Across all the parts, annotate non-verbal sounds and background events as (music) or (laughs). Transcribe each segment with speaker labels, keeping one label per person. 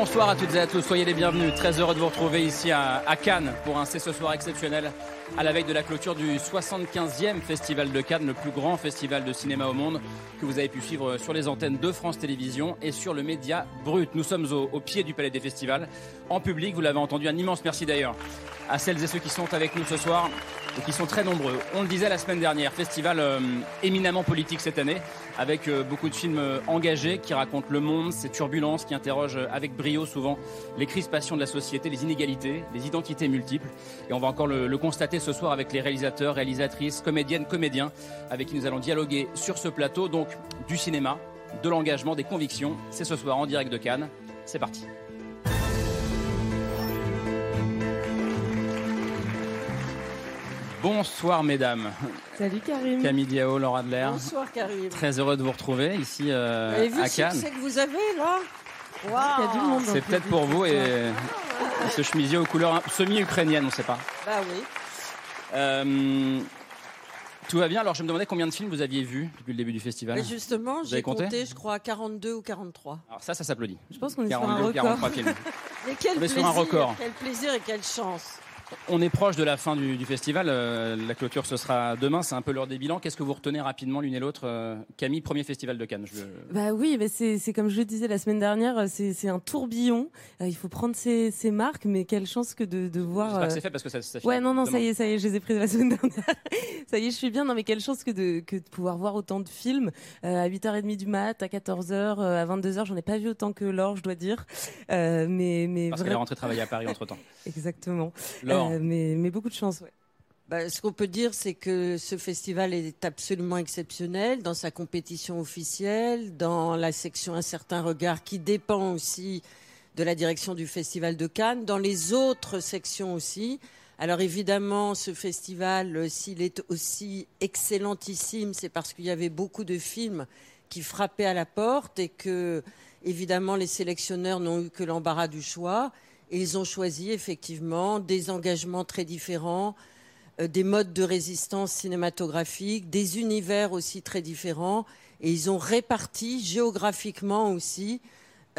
Speaker 1: Bonsoir à toutes et à tous, soyez les bienvenus. Très heureux de vous retrouver ici à, Cannes pour un C'est ce soir exceptionnel à la veille de la clôture du 75e Festival de Cannes, le plus grand festival de cinéma au monde que vous avez pu suivre sur les antennes de France Télévisions et sur le média brut. Nous sommes au pied du Palais des Festivals, en public, vous l'avez entendu, un immense merci d'ailleurs à celles et ceux qui sont avec nous ce soir et qui sont très nombreux. On le disait la semaine dernière, festival euh, éminemment politique cette année, avec euh, beaucoup de films euh, engagés qui racontent le monde, ses turbulences, qui interrogent avec brio souvent les crispations de la société, les inégalités, les identités multiples. Et on va encore le, le constater ce soir avec les réalisateurs, réalisatrices, comédiennes, comédiens, avec qui nous allons dialoguer sur ce plateau, donc du cinéma, de l'engagement, des convictions. C'est ce soir en direct de Cannes. C'est parti. Bonsoir mesdames.
Speaker 2: Salut Karim.
Speaker 1: Camille Diao, Laura Adler.
Speaker 3: Bonsoir Karim.
Speaker 1: Très heureux de vous retrouver ici euh,
Speaker 3: Vous avez vu
Speaker 1: à
Speaker 3: ce
Speaker 1: Cannes.
Speaker 3: succès que vous avez là?
Speaker 1: C'est peut-être pour vous
Speaker 2: ce
Speaker 1: et ce chemisier aux couleurs semi-ukrainiennes, on ne sait pas.
Speaker 3: Bah oui.
Speaker 1: Euh, tout va bien. Alors je me demandais combien de films vous aviez vus depuis le début du festival.
Speaker 3: Mais justement, j'ai
Speaker 1: compté
Speaker 3: compté, je crois, 42 ou 43.
Speaker 1: Alors ça, ça s'applaudit.
Speaker 2: Je pense qu'on est sur un
Speaker 1: 42,
Speaker 2: record.
Speaker 1: 43 films. (laughs)
Speaker 3: Mais quel
Speaker 1: On est sur un record.
Speaker 3: quel plaisir et quelle chance.
Speaker 1: On est proche de la fin du, du festival. euh, la clôture, ce sera demain. C'est un peu l'heure des bilans. Qu'est-ce que vous retenez rapidement l'une et l'autre euh, Camille, premier festival de Cannes. Je-
Speaker 2: Bah oui, mais c'est comme je le disais la semaine dernière, c'est c'est un tourbillon. Euh, il faut prendre ses, ses marques, mais quelle chance que de, de voir. Euh,
Speaker 1: c'est fait parce que ça, ça
Speaker 2: Ouais, non, non,
Speaker 1: demain.
Speaker 2: ça y est, ça y est, je les ai prises la semaine dernière. (laughs) ça y est, je suis bien. Non, mais quelle chance que de, que de pouvoir voir autant de films euh, à 8h30 du mat, à 14h, euh, à 22h. J'en ai pas vu autant que Laure, je dois dire. Euh, mais mais
Speaker 1: Parce qu'elle est rentrée travailler à Paris entre temps. (laughs)
Speaker 2: exactement.
Speaker 1: Laure,
Speaker 2: Euh, mais mais beaucoup de chance, ouais.
Speaker 3: Bah, ce qu'on peut dire, c'est que ce festival est absolument exceptionnel dans sa compétition officielle, dans la section Un certain regard qui dépend aussi de la direction du Festival de Cannes, dans les autres sections aussi. Alors évidemment, ce festival, s'il est aussi excellentissime, c'est parce qu'il y avait beaucoup de films qui frappaient à la porte et que, évidemment, les sélectionneurs n'ont eu que l'embarras du choix. Et ils ont choisi effectivement des engagements très différents, euh, des modes de résistance cinématographique, des univers aussi très différents. Et ils ont réparti géographiquement aussi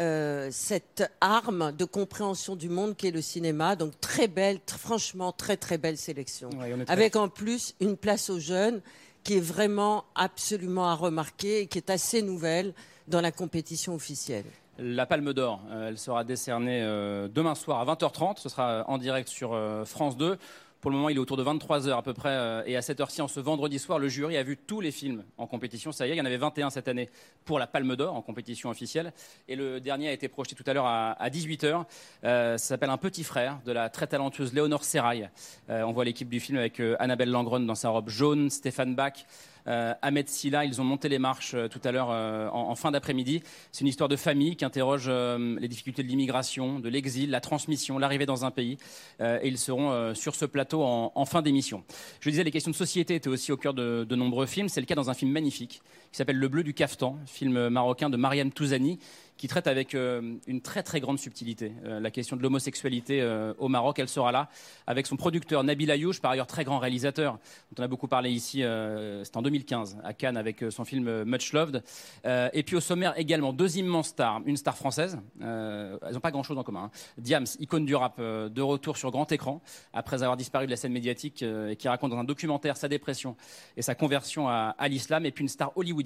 Speaker 3: euh, cette arme de compréhension du monde qu'est le cinéma. Donc très belle, tr- franchement très très belle sélection.
Speaker 1: Ouais,
Speaker 3: Avec en plus une place aux jeunes qui est vraiment absolument à remarquer et qui est assez nouvelle dans la compétition officielle.
Speaker 1: La Palme d'Or, euh, elle sera décernée euh, demain soir à 20h30. Ce sera en direct sur euh, France 2. Pour le moment, il est autour de 23h à peu près. et à cette heure-ci, en ce vendredi soir, le jury a vu tous les films en compétition. Ça y est, il y en avait 21 cette année pour la Palme d'Or en compétition officielle. Et le dernier a été projeté tout à l'heure à, à 18h. Euh, ça s'appelle Un petit frère de la très talentueuse Léonore Serrail. On voit l'équipe du film avec Annabelle Langron dans sa robe jaune, Stéphane Bach. Euh, Ahmed Silla, ils ont monté les marches euh, tout à l'heure euh, en, fin d'après-midi. C'est une histoire de famille qui interroge les difficultés de l'immigration, de l'exil, la transmission, l'arrivée dans un pays. Et ils seront sur ce plateau en, fin d'émission. Je disais, les questions de société étaient aussi au cœur de nombreux films. C'est le cas dans un film magnifique qui s'appelle Le Bleu du Caftan, film marocain de Mariam Touzani, qui traite avec euh, une très très grande subtilité euh, la question de l'homosexualité euh, au Maroc. Elle sera là avec son producteur Nabil Ayouch, par ailleurs très grand réalisateur, dont on a beaucoup parlé ici, c'était en 2015 à Cannes avec son film Much Loved. Et puis au sommaire également deux immenses stars, une star française, elles n'ont pas grand-chose en commun. hein. Diams, icône du rap, de retour sur grand écran après avoir disparu de la scène médiatique et qui raconte dans un documentaire sa dépression et sa conversion à, à l'islam. Et puis une star hollywoodienne,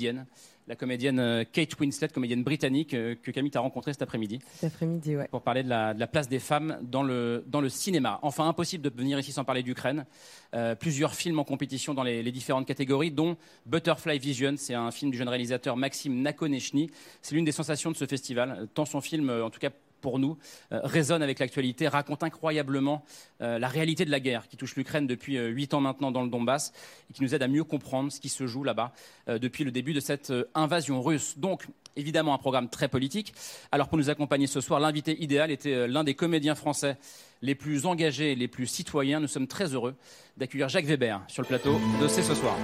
Speaker 1: la comédienne euh, Kate Winslet, comédienne britannique euh, que Camille t'a rencontrée cet après-midi
Speaker 2: Cet après-midi, ouais.
Speaker 1: pour parler de la, de la place des femmes dans le, dans le cinéma. Enfin, impossible de venir ici sans parler d'Ukraine. Euh, plusieurs films en compétition dans les, les différentes catégories, dont Butterfly Vision. C'est un film du jeune réalisateur Maxime Nakonechny. C'est l'une des sensations de ce festival, tant son film, en tout cas pour nous, euh, résonne avec l'actualité, raconte incroyablement euh, la réalité de la guerre qui touche l'Ukraine depuis euh, huit ans maintenant dans le Donbass et qui nous aide à mieux comprendre ce qui se joue là-bas depuis le début de cette invasion russe. Donc, Évidemment, un programme très politique. Alors, pour nous accompagner ce soir, l'invité idéal était l'un des comédiens français les plus engagés, les plus citoyens. Nous sommes très heureux d'accueillir Jacques Weber sur le plateau de C'est ce soir.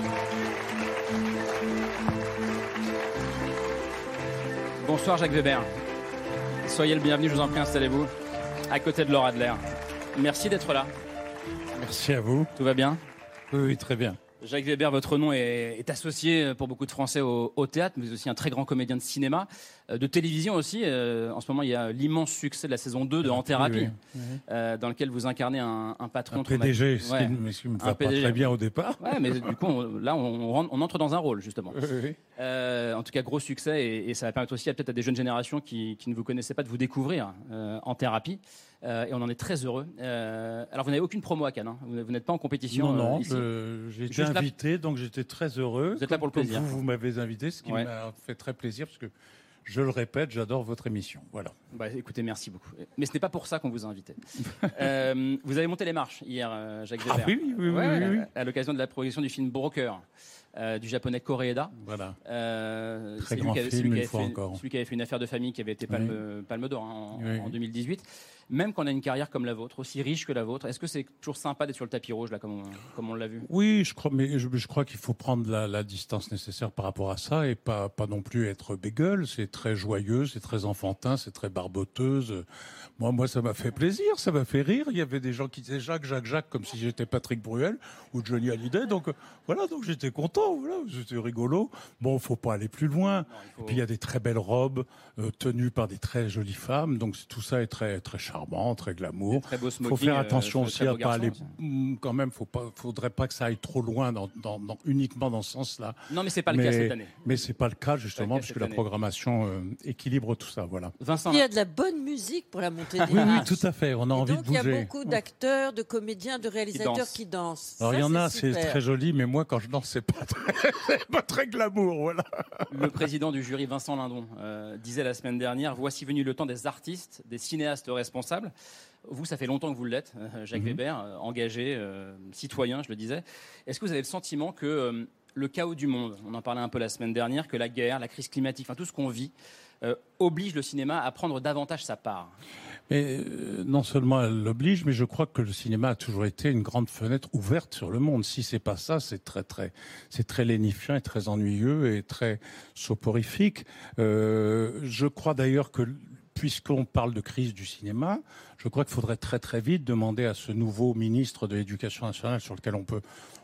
Speaker 1: Bonsoir Jacques Weber. Soyez le bienvenu, je vous en prie, installez-vous à côté de Laura Adler. Merci d'être là.
Speaker 4: Merci à vous.
Speaker 1: Tout va bien?
Speaker 4: Oui, oui, très bien.
Speaker 1: Jacques Weber, votre nom est, associé pour beaucoup de Français au, théâtre, mais aussi un très grand comédien de cinéma, euh, de télévision aussi. Euh, en ce moment, il y a l'immense succès de la saison 2 de En Thérapie, euh, dans lequel vous incarnez un, patron.
Speaker 4: Un PDG, ce qui ne me va pas très bien au départ.
Speaker 1: Ouais, mais du coup, là, on, entre dans un rôle, justement. en tout cas, gros succès, et, ça va permettre aussi peut-être à des jeunes générations qui, qui, ne vous connaissaient pas de vous découvrir En Thérapie. Euh, et on en est très heureux. Euh, alors, vous n'avez aucune promo à Cannes, hein. vous, n'êtes pas en compétition
Speaker 4: Non, non, euh, j'ai été invité, donc j'étais très heureux.
Speaker 1: Vous êtes là pour le plaisir.
Speaker 4: Vous, vous m'avez invité, ce qui m'a fait très plaisir, parce que je le répète, j'adore votre émission. Voilà.
Speaker 1: Bah, écoutez, merci beaucoup. Mais ce n'est pas pour ça qu'on vous a invité. (laughs) vous avez monté les marches hier, Jacques
Speaker 4: Ah oui, oui, oui, oui,
Speaker 1: À l'occasion de la projection du film Broker. du japonais Koreeda.
Speaker 4: Voilà. Très grand film, une fois encore.
Speaker 1: Celui qui avait fait une affaire de famille qui avait été Palme, Palme d'Or hein, en, en, 2018 même quand on a une carrière comme la vôtre, aussi riche que la vôtre, est-ce que c'est toujours sympa d'être sur le tapis rouge, là, comme on, comme on l'a vu?
Speaker 4: Oui, je crois, mais je, crois qu'il faut prendre la, distance nécessaire par rapport à ça et pas, pas non plus être bégueule. C'est très joyeux, c'est très enfantin, c'est très barboteuse. Moi, moi, ça m'a fait plaisir, ça m'a fait rire. Il y avait des gens qui disaient Jacques, Jacques, Jacques, comme si j'étais Patrick Bruel ou Johnny Hallyday. Donc voilà, donc j'étais content. Voilà, c'était rigolo. Bon, faut pas aller plus loin. Et puis il y a des très belles robes euh, tenues par des très jolies femmes. Donc tout ça est très très charmant très glamour.
Speaker 1: Il
Speaker 4: faut faire attention euh, aussi à pas aller. Mm, quand même, faut pas, faudrait pas que ça aille trop loin, dans, uniquement dans ce sens-là.
Speaker 1: Non, mais c'est pas le cas cette année.
Speaker 4: Mais c'est pas le cas justement, puisque la programmation euh, équilibre tout ça. Voilà.
Speaker 5: Vincent, il y a de la bonne musique pour la montée des
Speaker 4: oui, oui, tout à fait. On a envie de bouger.
Speaker 5: Il y a beaucoup d'acteurs, de comédiens, de réalisateurs qui dansent.
Speaker 4: Alors il y en a, c'est très joli, mais moi quand je danse, c'est pas très, (laughs) pas très glamour, voilà.
Speaker 1: Le président du jury, Vincent Lindon, euh, disait la semaine dernière voici venu le temps des artistes, des cinéastes responsables vous, ça fait longtemps que vous l'êtes, euh, Jacques mhm. Weber, euh, engagé, euh, citoyen, je le disais. Est-ce que vous avez le sentiment que le chaos du monde, on en parlait un peu la semaine dernière, que la guerre, la crise climatique, enfin tout ce qu'on vit, oblige le cinéma à prendre davantage sa part?
Speaker 4: Mais non seulement elle l'oblige, mais je crois que le cinéma a toujours été une grande fenêtre ouverte sur le monde. Si c'est pas ça, c'est très très, c'est très lénifiant et très ennuyeux et très soporifique. je crois d'ailleurs que puisqu'on parle de crise du cinéma, je crois qu'il faudrait très très vite demander à ce nouveau ministre de l'Éducation nationale sur lequel on peut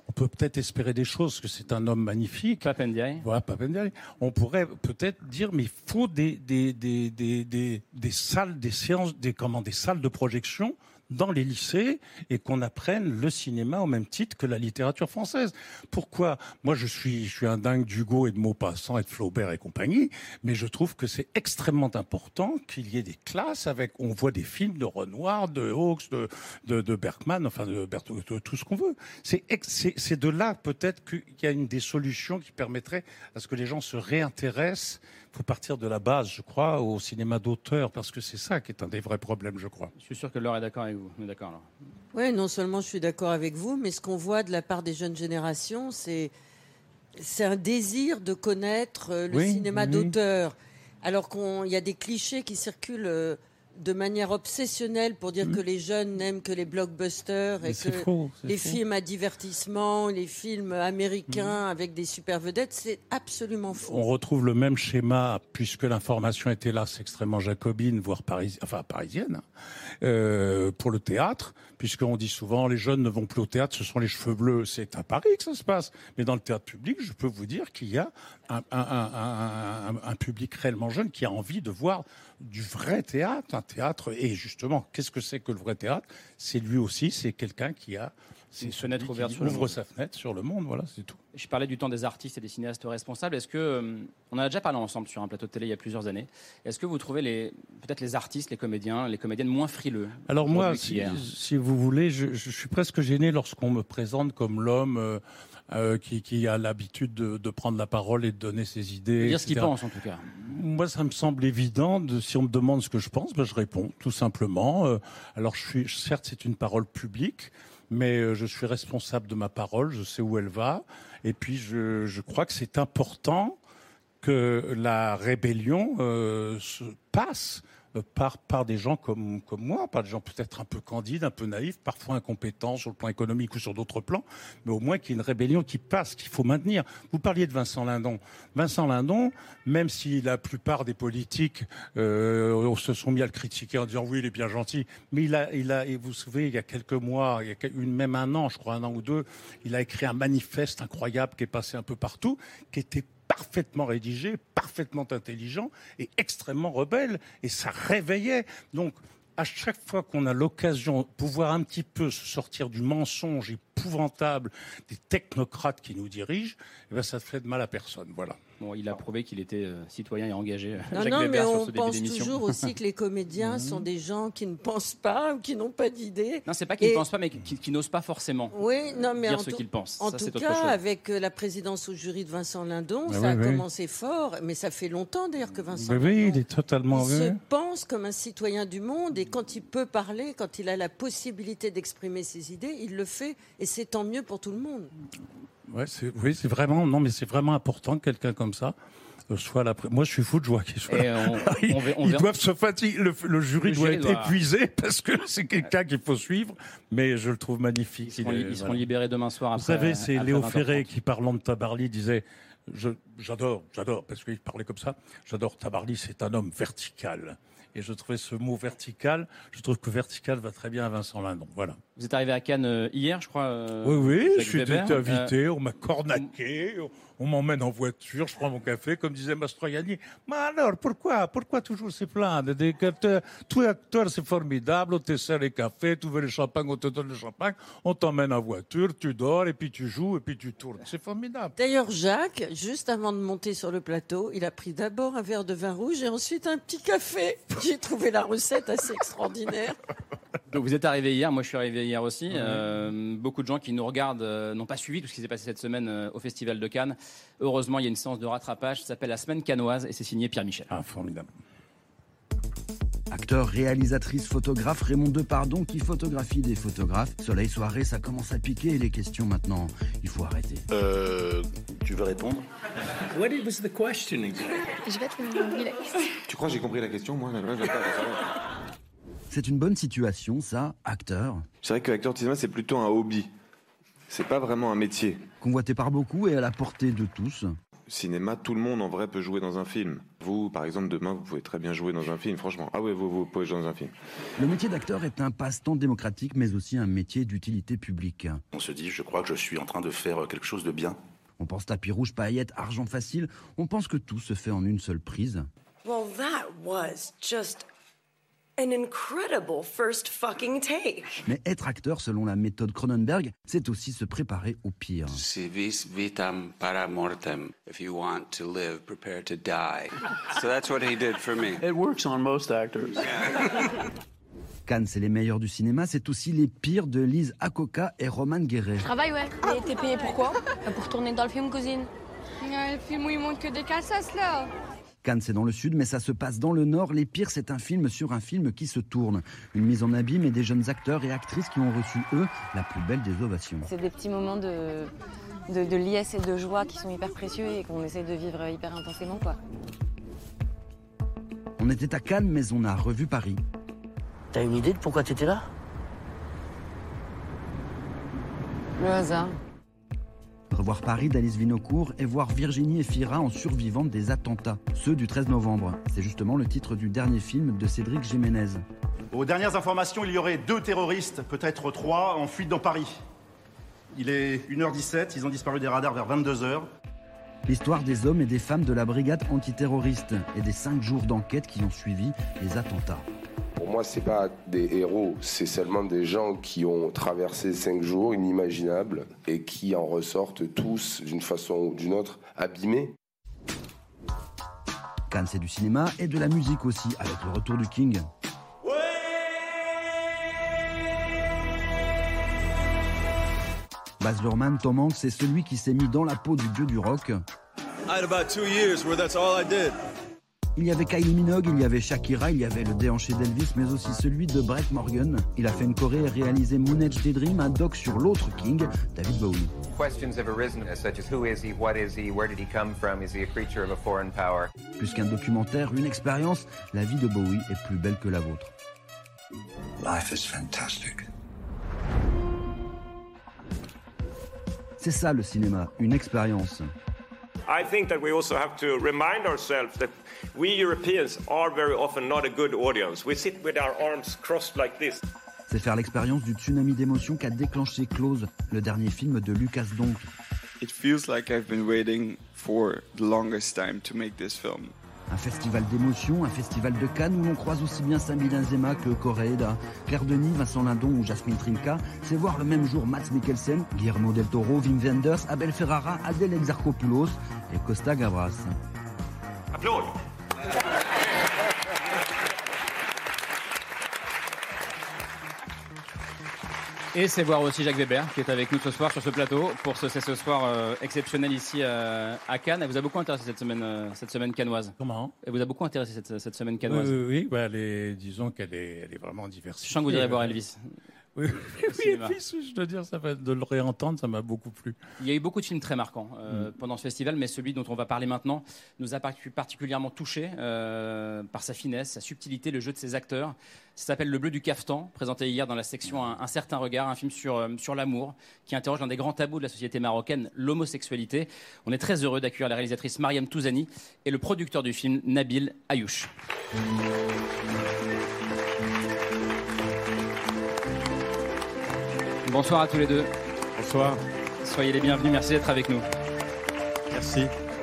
Speaker 4: on peut peut-être espérer des choses, que c'est un homme magnifique.
Speaker 1: Papendiaï.
Speaker 4: Voilà, Papendiaï. On pourrait peut-être dire, mais il faut des, des, des, des, des salles, des séances, des, comment, des salles de projection dans les lycées et qu'on apprenne le cinéma au même titre que la littérature française. Pourquoi? Moi, je suis, je suis un dingue d'Hugo et de Maupassant et de Flaubert et compagnie, mais je trouve que c'est extrêmement important qu'il y ait des classes avec, on voit des films de Renoir, de Hawks, de, de, de Bergman, enfin de, Berthaud, de tout ce qu'on veut. C'est, de là peut-être qu'il y a une des solutions qui permettraient à ce que les gens se réintéressent faut partir de la base, je crois, au cinéma d'auteur, parce que c'est ça qui est un des vrais problèmes, je crois.
Speaker 1: Je suis sûr que Laure est d'accord avec vous. d'accord,
Speaker 5: Oui, non seulement je suis d'accord avec vous, mais ce qu'on voit de la part des jeunes générations, c'est c'est un désir de connaître euh, le cinéma d'auteur. Alors qu'il y a des clichés qui circulent euh, de manière obsessionnelle pour dire que mm. les jeunes n'aiment que les blockbusters et que les films à divertissement, les films américains mm. avec des super vedettes, c'est absolument faux.
Speaker 4: On retrouve le même schéma puisque l'information était là, c'est extrêmement jacobine, voire parisienne, enfin parisienne, hein, euh, pour le théâtre, puisqu'on dit souvent les jeunes ne vont plus au théâtre, ce sont les cheveux bleus. C'est à Paris que ça se passe, mais dans le théâtre public, je peux vous dire qu'il y a un, un public réellement jeune qui a envie de voir du vrai théâtre, un théâtre. Et justement, qu'est-ce que c'est que le vrai théâtre? C'est lui aussi, c'est quelqu'un qui a
Speaker 1: une fenêtre ouverte
Speaker 4: sur ouvre sa fenêtre sur le monde, voilà, c'est tout.
Speaker 1: Je parlais du temps des artistes et des cinéastes responsables. Est-ce que euh, on a déjà parlé ensemble sur un plateau de télé il y a plusieurs années Est-ce que vous trouvez les peut-être les artistes, les comédiens, les comédiennes moins frileux
Speaker 4: Alors moi, si, vous voulez, je, suis presque gêné lorsqu'on me présente comme l'homme. Euh, euh, qui, a l'habitude de, prendre la parole et de donner ses idées.
Speaker 1: Dire ce qu'il pense en tout cas.
Speaker 4: Moi, ça me semble évident. De, si on me demande ce que je pense, ben, je réponds tout simplement. Euh, alors, je suis, certes, c'est une parole publique, mais euh, je suis responsable de ma parole. Je sais où elle va, et puis je, je crois que c'est important que la rébellion euh, se passe par, par des gens comme, moi, par des gens peut-être un peu candides, un peu naïfs, parfois incompétents sur le plan économique ou sur d'autres plans, mais au moins qu'il y ait une rébellion qui passe, qu'il faut maintenir. Vous parliez de Vincent Lindon. Vincent Lindon, même si la plupart des politiques euh, se sont mis à le critiquer en disant oui, il est bien gentil, mais il a, il a, et vous savez, il y a quelques mois, il y a une, même un an, je crois un an ou deux, il a écrit un manifeste incroyable qui est passé un peu partout, qui était parfaitement rédigé, parfaitement intelligent et extrêmement rebelle. Et ça réveillait. Donc, à chaque fois qu'on a l'occasion de pouvoir un petit peu se sortir du mensonge épouvantable des technocrates qui nous dirigent, eh ben ça ne fait de mal à personne. Voilà.
Speaker 1: Bon, il a prouvé qu'il était euh, citoyen et engagé. euh,
Speaker 5: Non,
Speaker 1: Jacques
Speaker 5: non, mais
Speaker 1: sur
Speaker 5: on
Speaker 1: ce
Speaker 5: pense toujours aussi que les comédiens (laughs) sont des gens qui ne pensent pas ou qui n'ont pas d'idée.
Speaker 1: Non, c'est pas qu'ils
Speaker 5: Et-
Speaker 1: ne pensent pas, mais qui, qui n'osent pas forcément
Speaker 5: Oui, non, mais
Speaker 1: dire
Speaker 5: en
Speaker 1: ce qu'ils pensent.
Speaker 5: en
Speaker 1: Ça,
Speaker 5: tout cas, avec euh, la présidence au jury de Vincent Lindon,
Speaker 4: Ah
Speaker 5: ça
Speaker 4: oui,
Speaker 5: a
Speaker 4: oui.
Speaker 5: commencé fort, mais ça fait longtemps d'ailleurs que Vincent
Speaker 4: Mais oui,
Speaker 5: Lindon
Speaker 4: il est totalement
Speaker 5: il se pense comme un citoyen du monde et quand il peut parler, quand il a la possibilité d'exprimer ses idées, il le fait et c'est tant mieux pour tout le monde.
Speaker 4: Ouais, oui, c'est vraiment, non, mais c'est vraiment important que quelqu'un comme ça euh, soit là. Moi, je suis fou de joie qu'il Ils, ils doivent se fatiguer. Le, le jury
Speaker 1: Le
Speaker 4: doit être
Speaker 1: doit-
Speaker 4: épuisé (laughs) parce que c'est quelqu'un qu'il faut suivre. Mais je le trouve magnifique.
Speaker 1: Ils seront, li- ils seront libérés demain soir
Speaker 4: Vous
Speaker 1: après.
Speaker 4: savez, c'est Léo
Speaker 1: 20h30.
Speaker 4: Ferré qui, parlant de Tabarly, disait J'adore, j'adore, parce qu'il parlait comme ça. J'adore Tabarly, c'est un homme vertical. Et je trouvais ce mot vertical, je trouve que vertical va très bien à Vincent Lindon. Voilà.
Speaker 1: Vous êtes arrivé à Cannes euh, hier, je crois. euh,
Speaker 4: oui, oui,
Speaker 1: Jacques
Speaker 4: je suis été
Speaker 1: Weber. Euh,
Speaker 4: invité, on m'a cornaqué, on- m'emmène en voiture, je prends mon café, comme disait Mastroianni. Mais alors, pourquoi, pourquoi toujours se plaindre Des acteurs, Tous les acteurs, c'est formidable, on te sert les cafés, tu veux le champagne, on te donne le champagne, on t'emmène en voiture, tu dors, et puis tu joues, et puis tu tournes. C'est formidable.
Speaker 5: D'ailleurs, Jacques, juste avant de monter sur le plateau, il a pris d'abord un verre de vin rouge et ensuite un petit café. J'ai trouvé la recette assez extraordinaire.
Speaker 1: Donc vous êtes arrivé hier, moi je suis arrivé hier aussi. Euh, beaucoup de gens qui nous regardent euh, n'ont pas suivi tout ce qui s'est passé cette semaine euh, au Festival de Cannes. Heureusement, il y a une séance de rattrapage, ça s'appelle la Semaine cannoise et c'est signé Pierre Michel.
Speaker 4: Ah, formidable.
Speaker 6: Acteur, réalisatrice, photographe, Raymond Depardon qui photographie des photographes. Soleil soirée, ça commence à piquer et les questions maintenant, il faut arrêter.
Speaker 7: Euh, tu veux répondre?
Speaker 8: What was the question exactly?
Speaker 9: Je vais te demander la question.
Speaker 10: Tu crois que j'ai compris la question Moi, je vais pas savoir.
Speaker 6: C'est une bonne situation, ça, acteur.
Speaker 10: C'est vrai que acteur de cinéma, c'est plutôt un hobby. C'est pas vraiment un métier.
Speaker 6: Convoité par beaucoup et à la portée de tous.
Speaker 10: Cinéma, tout le monde en vrai peut jouer dans un film. Vous, par exemple, demain, vous pouvez très bien jouer dans un film, franchement. Ah ouais, vous, vous pouvez jouer dans un film.
Speaker 6: Le métier d'acteur est un passe-temps démocratique, mais aussi un métier d'utilité publique.
Speaker 7: On se dit, je crois que je suis en train de faire quelque chose de bien.
Speaker 6: On pense tapis rouge, paillettes, argent facile. On pense que tout se fait en une seule prise.
Speaker 11: Well, that was just an incredible first fucking take.
Speaker 6: Mais être acteur, selon la méthode Cronenberg, c'est aussi se préparer au pire.
Speaker 8: Si vis vitam para mortem. If you want to live, prepare to die. So that's what he did for me.
Speaker 12: It works on most actors.
Speaker 6: Cannes, c'est les meilleurs du cinéma, c'est aussi les pires de Lise Akoka et Roman Guéret.
Speaker 9: Travail, ouais. Et t'es payé pourquoi Pour tourner dans le film, cousine.
Speaker 13: Le film où il montre que des cassos là.
Speaker 6: Cannes, c'est dans le sud, mais ça se passe dans le nord. Les pires, c'est un film sur un film qui se tourne. Une mise en abîme et des jeunes acteurs et actrices qui ont reçu, eux, la plus belle des ovations.
Speaker 9: C'est des petits moments de, de, de liesse et de joie qui sont hyper précieux et qu'on essaie de vivre hyper intensément, quoi.
Speaker 6: On était à Cannes, mais on a revu Paris.
Speaker 14: T'as une idée de pourquoi t'étais là?
Speaker 9: Le hasard.
Speaker 6: Revoir Paris d'Alice Vinocourt et voir Virginie Efira en survivante des attentats, ceux du 13 novembre. C'est justement le titre du dernier film de Cédric Jiménez.
Speaker 15: Aux dernières informations, il y aurait deux terroristes, peut-être trois, en fuite dans Paris. Il est 1h17, ils ont disparu des radars vers 22h.
Speaker 6: L'histoire des hommes et des femmes de la brigade antiterroriste et des cinq jours d'enquête qui ont suivi les attentats.
Speaker 16: Pour moi, c'est pas des héros, c'est seulement des gens qui ont traversé cinq jours inimaginables et qui en ressortent tous, d'une façon ou d'une autre, abîmés.
Speaker 6: Cannes, c'est du cinéma et de la musique aussi, avec le retour du King. Baz Luhrmann, Tom Hanks, c'est celui qui s'est mis dans la peau du dieu du rock.
Speaker 17: I had about two years where that's all I did.
Speaker 6: Il y avait Kylie Minogue, il y avait Shakira, il y avait le déhanché d'Elvis, mais aussi celui de Brett Morgan. Il a fait une choré et réalisé Moon Age Daydream, un doc sur l'autre King, David Bowie.
Speaker 12: Questions have arisen, such as who is he, what is he, where did he come from, is he a creature of a foreign power?
Speaker 6: Plus qu'un documentaire, une expérience, la vie de Bowie est plus belle que la vôtre.
Speaker 17: Life is fantastic.
Speaker 6: C'est ça le cinéma, une expérience.
Speaker 18: I think that we also have to remind ourselves that we Europeans are very often not a good audience. We sit with our arms crossed like this.
Speaker 6: C'est faire l'expérience du tsunami d'émotions qu'a déclenché Close, le dernier film de Lucas Donk.
Speaker 19: It feels like I've been waiting for the longest time to make this film.
Speaker 6: Un festival d'émotions, un festival de Cannes où l'on croise aussi bien Sami Benzema que Koreeda, Claire Denis, Vincent Lindon ou Jasmine Trinka. C'est voir le même jour Mats Mikkelsen, Guillermo del Toro, Wim Wenders, Abel Ferrara, Adèle Exarchopoulos et Costa Gavras.
Speaker 18: Applause.
Speaker 1: Et c'est voir aussi Jacques Weber qui est avec nous ce soir sur ce plateau pour ce c'est ce soir euh, exceptionnel ici euh, à Cannes. Elle vous a beaucoup intéressé cette semaine, euh, cette semaine cannoise.
Speaker 4: Comment
Speaker 1: Elle vous a beaucoup intéressé cette, cette semaine
Speaker 4: Oui,
Speaker 1: cannoise.
Speaker 4: oui, oui, bah, elle est- disons qu'elle est, elle est vraiment diversifiée.
Speaker 1: Je sens que vous irez voir Elvis.
Speaker 4: Oui, oui, (laughs) je dois dire, ça va, de le réentendre, ça m'a beaucoup plu.
Speaker 1: Il y a eu beaucoup de films très marquants
Speaker 4: Mm.
Speaker 1: euh, pendant ce festival, mais celui dont on va parler maintenant nous a partic- particulièrement touchés euh, par sa finesse, sa subtilité, le jeu de ses acteurs. Ça s'appelle Le Bleu du Caftan, présenté hier dans la section Un, Un certain regard, un film sur, euh, sur l'amour qui interroge l'un des grands tabous de la société marocaine, l'homosexualité. On est très heureux d'accueillir la réalisatrice Mariam Touzani et le producteur du film, Nabil Ayouch. Bonsoir à tous les deux.
Speaker 4: Bonsoir.
Speaker 1: Soyez les bienvenus, merci d'être avec nous.
Speaker 4: Merci.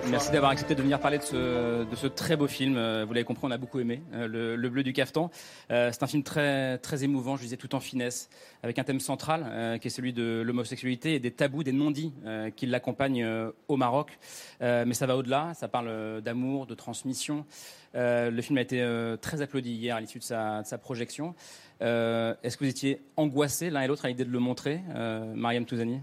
Speaker 1: Merci d'avoir accepté de venir parler de ce, de ce très beau film. Euh, Vous l'avez compris, on a beaucoup aimé, euh, le, Le Bleu du Caftan. Euh, c'est un film très, très émouvant, je disais tout en finesse, avec un thème central qui est celui de l'homosexualité et des tabous, des non-dits qui l'accompagnent au Maroc. Mais ça va au-delà, ça parle d'amour, de transmission. Le film a été très applaudi hier à l'issue de sa, de sa projection. Euh, Est-ce que vous étiez angoissés l'un et l'autre à l'idée de le montrer, euh, Mariam Touzani?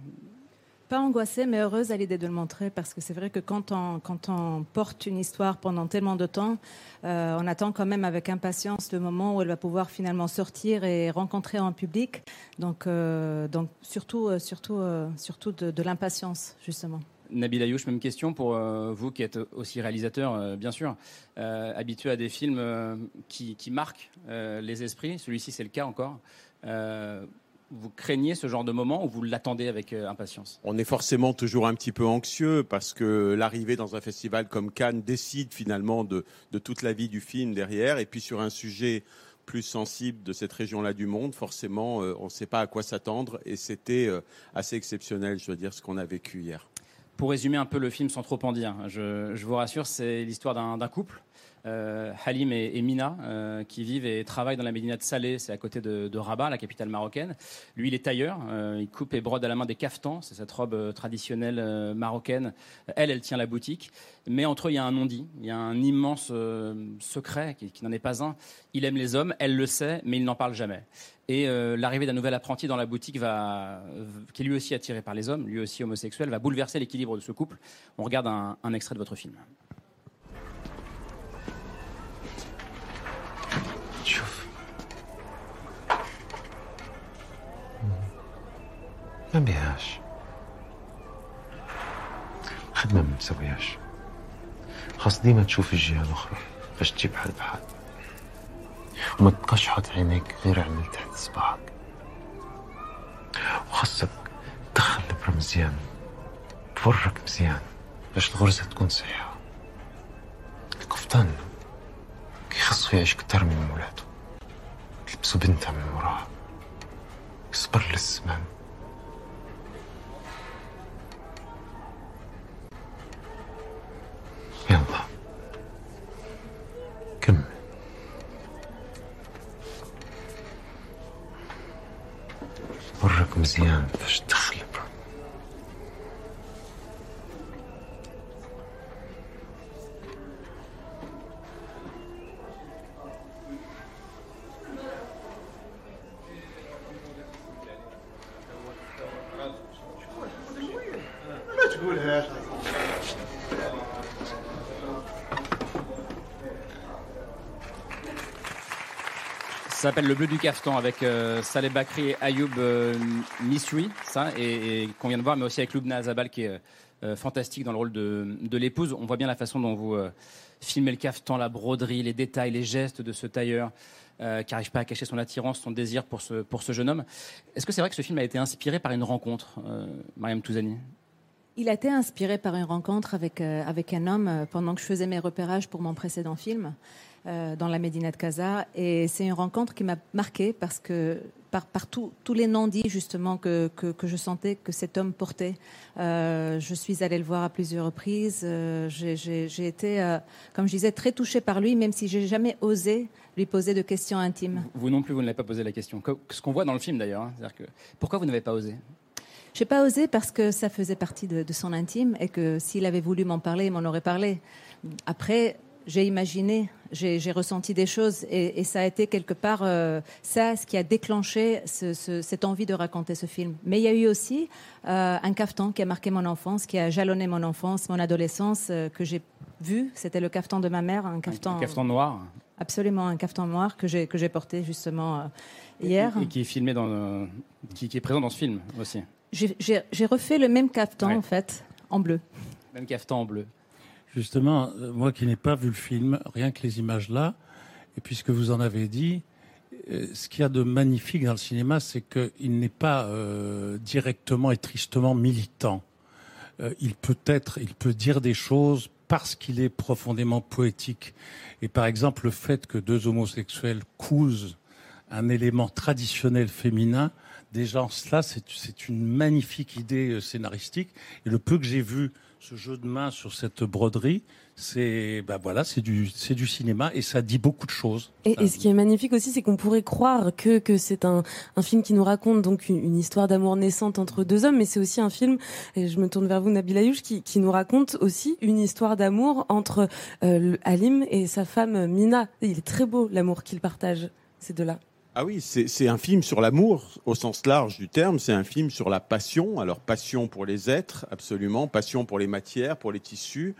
Speaker 20: Pas angoissée, mais heureuse à l'idée de le montrer parce que c'est vrai que quand on, quand on porte une histoire pendant tellement de temps, euh, on attend quand même avec impatience le moment où elle va pouvoir finalement sortir et rencontrer en public. Donc, donc surtout, surtout, de l'impatience, justement.
Speaker 1: Nabil Ayouch, même question pour euh, vous qui êtes aussi réalisateur, euh, bien sûr, euh, habitué à des films qui, marquent les esprits. Celui-ci, c'est le cas encore. Vous craignez ce genre de moment ou vous l'attendez avec impatience?
Speaker 21: On est forcément toujours un petit peu anxieux parce que l'arrivée dans un festival comme Cannes décide finalement de, toute la vie du film derrière. Et puis sur un sujet plus sensible de cette région-là du monde, forcément, on ne sait pas à quoi s'attendre. Et c'était assez exceptionnel, je dois dire, ce qu'on a vécu hier.
Speaker 1: Pour résumer un peu le film sans trop en dire, je, vous rassure, c'est l'histoire d'un couple, euh, Halim et, Mina, euh, qui vivent et travaillent dans la médina de Salé, c'est à côté de, Rabat, la capitale marocaine. Lui, il est tailleur, euh, il coupe et brode à la main des caftans, c'est cette robe traditionnelle marocaine. Elle, elle tient la boutique, mais entre eux, il y a un non-dit, il y a un immense secret qui, n'en est pas un. Il aime les hommes, elle le sait, mais il n'en parle jamais. Et l'arrivée d'un nouvel apprenti dans la boutique, va, qui est lui aussi attiré par les hommes, lui aussi homosexuel, va bouleverser l'équilibre de ce couple. On regarde un extrait de votre film.
Speaker 22: ما بيهاش. خدمة ما بنسويهاش. خاص ديما تشوف الجهة الأخرى باش تجيب حل بحال. وما تبقاش حاط عينيك غير اللي تحت صباعك. وخاصك تدخل الإبرة مزيان. تفرك مزيان. باش الغرزة تكون صحيحة. القفطان كيخصو يعيش كتر من مولاتو تلبسو بنتها من وراها. يصبر للزمان. يلا. كمل. مركم
Speaker 23: زيان فاش
Speaker 1: Ça s'appelle Le Bleu du Caftan avec euh, Saleh Bakri et Ayoub euh, ça, et, qu'on vient de voir, mais aussi avec Loubna Azabal qui est euh, fantastique dans le rôle de, l'épouse. On voit bien la façon dont vous euh, filmez le caftan, la broderie, les détails, les gestes de ce tailleur qui n'arrive pas à cacher son attirance, son désir pour ce, jeune homme. Est-ce que c'est vrai que ce film a été inspiré par une rencontre, Mariam Touzani?
Speaker 20: Il a été inspiré par une rencontre avec, un homme pendant que je faisais mes repérages pour mon précédent film euh, dans la Médina de Casa. Et c'est une rencontre qui m'a marquée parce que par, par tout- tous les non-dits justement que, que, que je sentais que cet homme portait. Euh, je suis allée le voir à plusieurs reprises. Euh, j'ai- été, euh, comme je disais, très touchée par lui, même si j'ai jamais osé lui poser de questions intimes.
Speaker 1: Vous non plus, vous ne l'avez pas posé la question. Ce qu'on voit dans le film d'ailleurs. hein. Que pourquoi vous n'avez pas osé?
Speaker 20: J'ai pas osé parce que ça faisait partie de, de son intime et que s'il avait voulu m'en parler, il m'en aurait parlé. Après, j'ai imaginé, j'ai ressenti des choses et, et ça a été quelque part euh, ça ce qui a déclenché ce- ce- cette envie de raconter ce film. Mais il y a eu aussi euh, un caftan qui a marqué mon enfance, qui a jalonné mon enfance, mon adolescence, euh, que j'ai vu. C'était le caftan de ma mère, un caftan,
Speaker 1: Un caftan noir
Speaker 20: absolument un caftan noir que j'ai que j'ai porté justement hier.
Speaker 1: et, et qui est filmé dans, le- qui, qui est présent dans ce film aussi.
Speaker 20: J'ai- refait le même caftan
Speaker 1: Ouais.
Speaker 20: en fait, en bleu.
Speaker 1: Même caftan en bleu.
Speaker 4: Justement, euh, moi qui n'ai pas vu le film, rien que les images là, et puisque vous en avez dit, euh, ce qu'il y a de magnifique dans le cinéma, c'est qu'il n'est pas euh, directement et tristement militant. Euh, il peut être, il peut dire des choses parce qu'il est profondément poétique. Et par exemple, le fait que deux homosexuels cousent un élément traditionnel féminin, déjà en cela, c'est une magnifique idée euh, scénaristique. Et le peu que j'ai vu ce jeu de main sur cette broderie, c'est bah voilà, c'est du c'est du cinéma et ça dit beaucoup de choses.
Speaker 2: Et, et ce qui est magnifique aussi, c'est qu'on pourrait croire que, que c'est un, un film qui nous raconte donc une, une histoire d'amour naissante entre deux hommes, mais c'est aussi un film, et je me tourne vers vous Nabil Ayouch, qui, qui nous raconte aussi une histoire d'amour entre euh, Halim et sa femme Mina. Il est très beau l'amour qu'ils partagent, ces deux-là.
Speaker 21: Ah oui, c'est un film sur l'amour au sens large du terme. C'est un film sur la passion. Alors passion pour les êtres, absolument. Passion pour les matières, pour les tissus.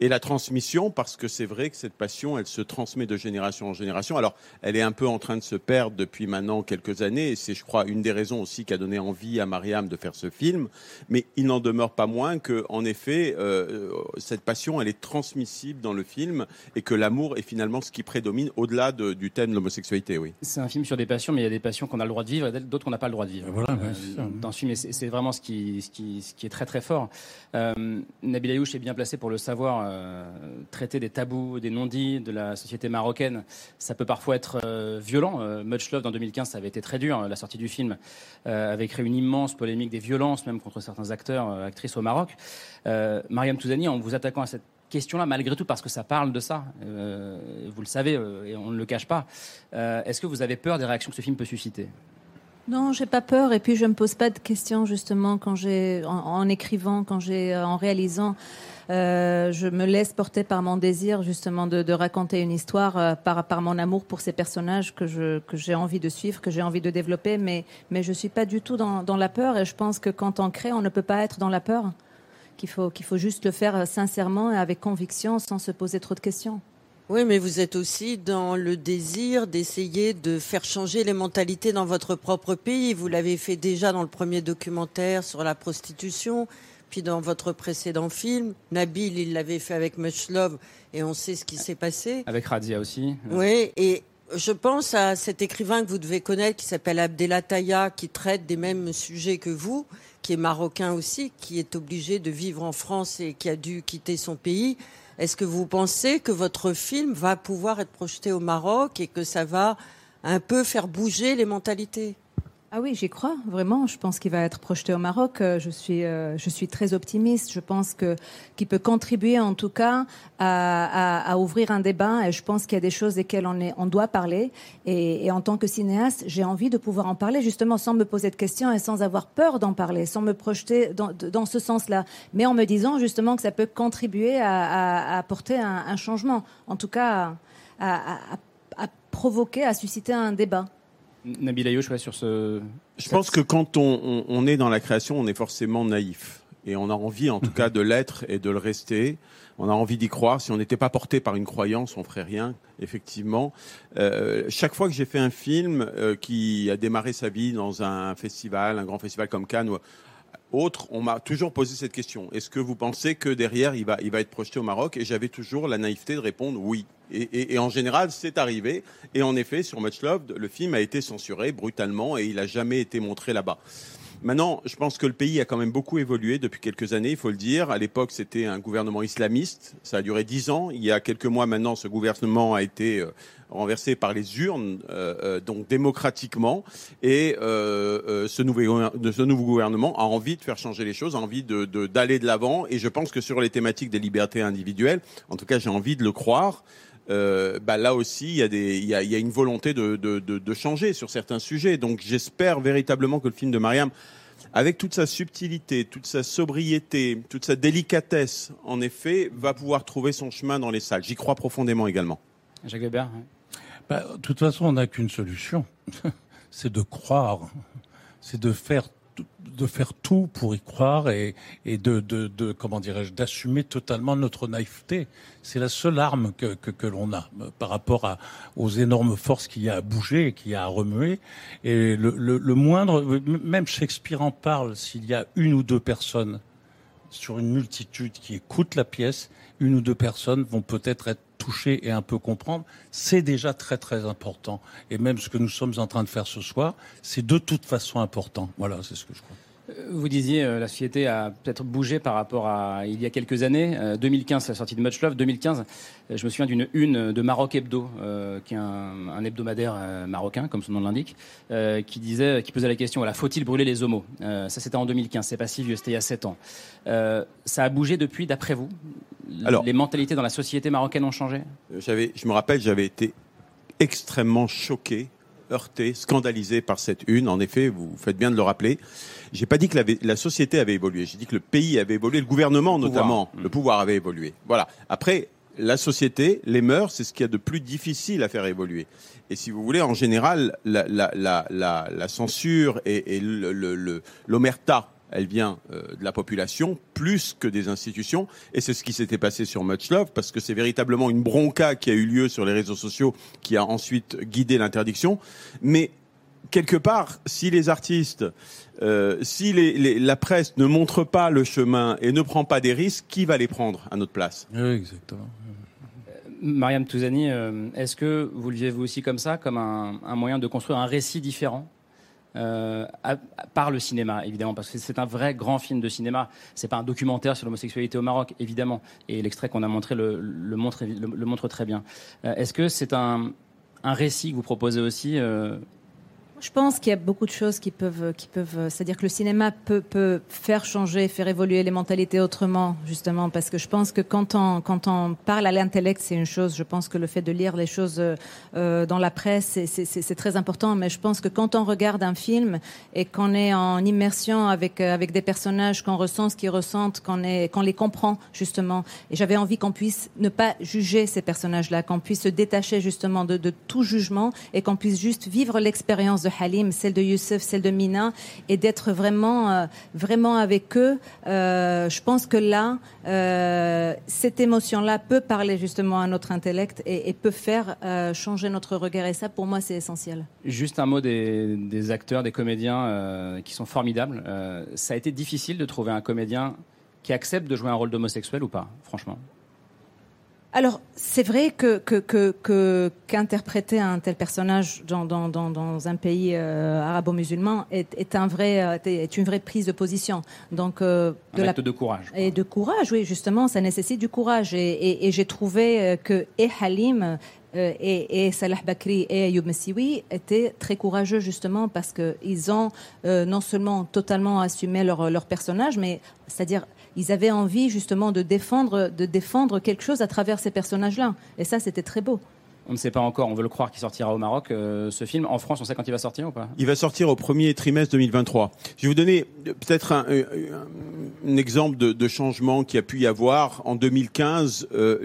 Speaker 21: Et la transmission, parce que c'est vrai que cette passion, elle se transmet de génération en génération. Alors, elle est un peu en train de se perdre depuis maintenant quelques années. Et c'est, je crois, une des raisons aussi qui a donné envie à Mariam de faire ce film. Mais il n'en demeure pas moins que, en effet, euh, cette passion, elle est transmissible dans le film et que l'amour est finalement ce qui prédomine au-delà de- du thème de l'homosexualité, oui.
Speaker 1: C'est un film sur des passions, mais il y a des passions qu'on a le droit de vivre et d'autres qu'on n'a pas le droit de vivre.
Speaker 4: Voilà,
Speaker 1: Euh,
Speaker 4: ça.
Speaker 1: dans ce film, c'est vraiment ce qui, ce, qui, ce qui est très très fort. Euh, Nabil Ayouch est bien placé pour le savoir. euh, traiter des tabous, des non-dits de la société marocaine, ça peut parfois être violent. Much Love, dans 2015, ça avait été très dur. La sortie du film avait créé une immense polémique, des violences même contre certains acteurs, actrices au Maroc. Mariam Touzani, en vous attaquant à cette question-là, malgré tout, parce que ça parle de ça, euh, vous le savez, euh, et on ne le cache pas, euh, est-ce que vous avez peur des réactions que ce film peut susciter?
Speaker 20: Non, j'ai pas peur et puis je me pose pas de questions justement quand j'ai en, écrivant, quand j'ai en réalisant. Je me laisse porter par mon désir justement de, de raconter une histoire, par, par mon amour pour ces personnages que je que j'ai envie de suivre, que j'ai envie de développer, mais mais je suis pas du tout dans, dans la peur et je pense que quand on crée, on ne peut pas être dans la peur. Qu'il faut qu'il faut juste le faire euh, sincèrement et avec conviction, sans se poser trop de questions.
Speaker 3: Oui, mais vous êtes aussi dans le désir d'essayer de faire changer les mentalités dans votre propre pays. Vous l'avez fait déjà dans le premier documentaire sur la prostitution, puis dans votre précédent film. Nabil, il l'avait fait avec Much Love, et on sait ce qui s'est passé.
Speaker 1: Avec Radia aussi.
Speaker 3: Oui, et je pense à cet écrivain que vous devez connaître qui s'appelle Abdelataya, qui traite des mêmes sujets que vous, qui est marocain aussi, qui est obligé de vivre en France et qui a dû quitter son pays. Est-ce que vous pensez que votre film va pouvoir être projeté au Maroc et que ça va un peu faire bouger les mentalités?
Speaker 20: Ah oui, j'y crois vraiment. Je pense qu'il va être projeté au Maroc. Euh, Je suis, euh, je suis très optimiste. Je pense que qu'il peut contribuer en tout cas à, ouvrir un débat. Et je pense qu'il y a des choses desquelles on, est, on doit parler. Et, en tant que cinéaste, j'ai envie de pouvoir en parler justement sans me poser de questions et sans avoir peur d'en parler, sans me projeter dans, ce sens-là, mais en me disant justement que ça peut contribuer à, apporter un, changement. En tout cas, à provoquer, à susciter un débat.
Speaker 1: Nabil Ayouch, ouais, sur ce.
Speaker 21: Je pense que quand on, on- on est dans la création, on est forcément naïf. et on a envie en tout (laughs) cas de l'être et de le rester. On a envie d'y croire. Si on n'était pas porté par une croyance, on ferait rien. Effectivement, Euh, chaque fois que j'ai fait un film euh, qui a démarré sa vie dans un festival, un grand festival comme Cannes autre, on m'a toujours posé cette question. Est-ce que vous pensez que derrière, il va, être projeté au Maroc? Et j'avais toujours la naïveté de répondre oui. Et, en général, c'est arrivé. Et en effet, sur Much Love, le film a été censuré brutalement et il n'a jamais été montré là-bas. Maintenant, je pense que le pays a quand même beaucoup évolué depuis quelques années, il faut le dire. À l'époque, c'était un gouvernement islamiste. Ça a duré dix ans. Il y a quelques mois maintenant, ce gouvernement a été euh, renversé par les urnes, euh, euh, donc démocratiquement. Et euh, ce, nouveau, gouvernement a envie de faire changer les choses, a envie d'aller de l'avant. Et je pense que sur les thématiques des libertés individuelles, en tout cas, j'ai envie de le croire. bah là aussi, il y, a une volonté de changer sur certains sujets. Donc j'espère véritablement que le film de Mariam, avec toute sa subtilité, toute sa sobriété, toute sa délicatesse, en effet, va pouvoir trouver son chemin dans les salles. J'y crois profondément également.
Speaker 1: Jacques Weber.
Speaker 4: Bah, de toute façon, on n'a qu'une solution, (laughs) c'est de croire, c'est de faire de faire tout pour y croire et, et de, de, de comment dirais-je d'assumer totalement notre naïveté. C'est la seule arme que, que, que l'on a euh, par rapport à, aux énormes forces qu'il y a à bouger, qu'il y a à remuer. Et le, le, le moindre, même Shakespeare en parle, s'il y a une ou deux personnes sur une multitude qui écoute la pièce, une ou deux personnes vont peut-être être et un peu comprendre. C'est déjà très très important. Et même ce que nous sommes en train de faire ce soir, c'est de toute façon important. Voilà, c'est ce que je crois.
Speaker 1: Euh, Vous disiez, euh, la société a peut-être bougé par rapport à il y a quelques années. Euh, 2015, c'est la sortie de Much Love. 2015, euh, je me souviens d'une une de Maroc Hebdo, euh, qui est un, hebdomadaire euh, marocain, comme son nom l'indique, euh, qui disait, qui posait la question faut-il brûler les homos? Euh, Ça, c'était en 2015. C'est pas si vieux, c'était il y a 7 ans. Euh, ça a bougé depuis, d'après vous?
Speaker 21: Alors-
Speaker 1: Les mentalités dans la société marocaine ont changé?
Speaker 21: J'avais, je me rappelle, j'avais été extrêmement choqué, heurté, scandalisé par cette une. En effet, vous faites bien de le rappeler. J'ai pas dit que la, la société avait évolué. J'ai dit que le pays avait évolué, le gouvernement notamment, le pouvoir avait évolué. Voilà. Après, la société, les mœurs, c'est ce qu'il y a de plus difficile à faire évoluer. Et si vous voulez, en général, la, la, la, la, la censure et, et le- le- le- l'omerta, elle vient euh, de la population plus que des institutions. Et c'est ce qui s'était passé sur Much Love, parce que c'est véritablement une bronca qui a eu lieu sur les réseaux sociaux qui a ensuite guidé l'interdiction. Mais quelque part, si les artistes, euh, si les- les- la presse ne montre pas le chemin et ne prend pas des risques, qui va les prendre à notre place?
Speaker 4: Oui, exactement.
Speaker 1: Mariam Touzani, euh, est-ce que vous le vivez vous aussi comme ça, comme un, un moyen de construire un récit différent? Euh, par le cinéma, évidemment, parce que c'est un vrai grand film de cinéma. C'est pas un documentaire sur l'homosexualité au Maroc, évidemment. Et l'extrait qu'on a montré le, montre, très bien. Euh, est-ce que c'est un, un récit que vous proposez aussi euh,
Speaker 20: Je pense qu'il y a beaucoup de choses qui peuvent, qui peuvent, c'est-à-dire que le cinéma peut, peut faire changer, faire évoluer les mentalités autrement, justement, parce que je pense que quand on, quand on parle à l'intellect, c'est une chose. Je pense que le fait de lire les choses euh, dans la presse, c'est- très important. Mais je pense que quand on regarde un film et qu'on est en immersion avec euh, avec des personnages, qu'on ressent ce qu'ils ressentent, qu'on qu'on les comprend justement. Et j'avais envie qu'on puisse ne pas juger ces personnages-là, qu'on puisse se détacher justement de, de tout jugement et qu'on puisse juste vivre l'expérience Halim, celle de Youssef, celle de Mina, et d'être vraiment, euh, vraiment avec eux. Euh, je pense que là, euh, cette émotion-là peut parler justement à notre intellect et, peut faire changer notre regard. Et ça, pour moi, c'est essentiel.
Speaker 1: Juste un mot des, des acteurs, des comédiens qui sont formidables. Ça a été difficile de trouver un comédien qui accepte de jouer un rôle d'homosexuel ou pas, franchement?
Speaker 20: Alors, c'est vrai que, que, que, que- qu'interpréter un tel personnage dans, dans, dans, dans un pays euh, arabo-musulman est, est, un vrai, euh, est une vraie prise de position. Donc, euh,
Speaker 1: Un acte de courage.
Speaker 20: Et de courage, oui, justement, ça nécessite du courage. Et, et, et j'ai trouvé euh, que et Halim euh, et, et Salah Bakri et Ayoub Messiwi étaient très courageux, justement, parce qu'ils ont euh, non seulement totalement assumé leur, leur personnage, mais c'est-à-dire ils avaient envie justement de défendre, de défendre quelque chose à travers ces personnages-là. Et ça, c'était très beau.
Speaker 1: On ne sait pas encore, on veut le croire qu'il sortira au Maroc, euh, ce film. En France, on sait quand il va sortir ou pas?
Speaker 21: Il va sortir au premier trimestre 2023. Je vais vous donner euh, peut-être un, un- un exemple de, de changement qui a pu y avoir. En 2015, euh,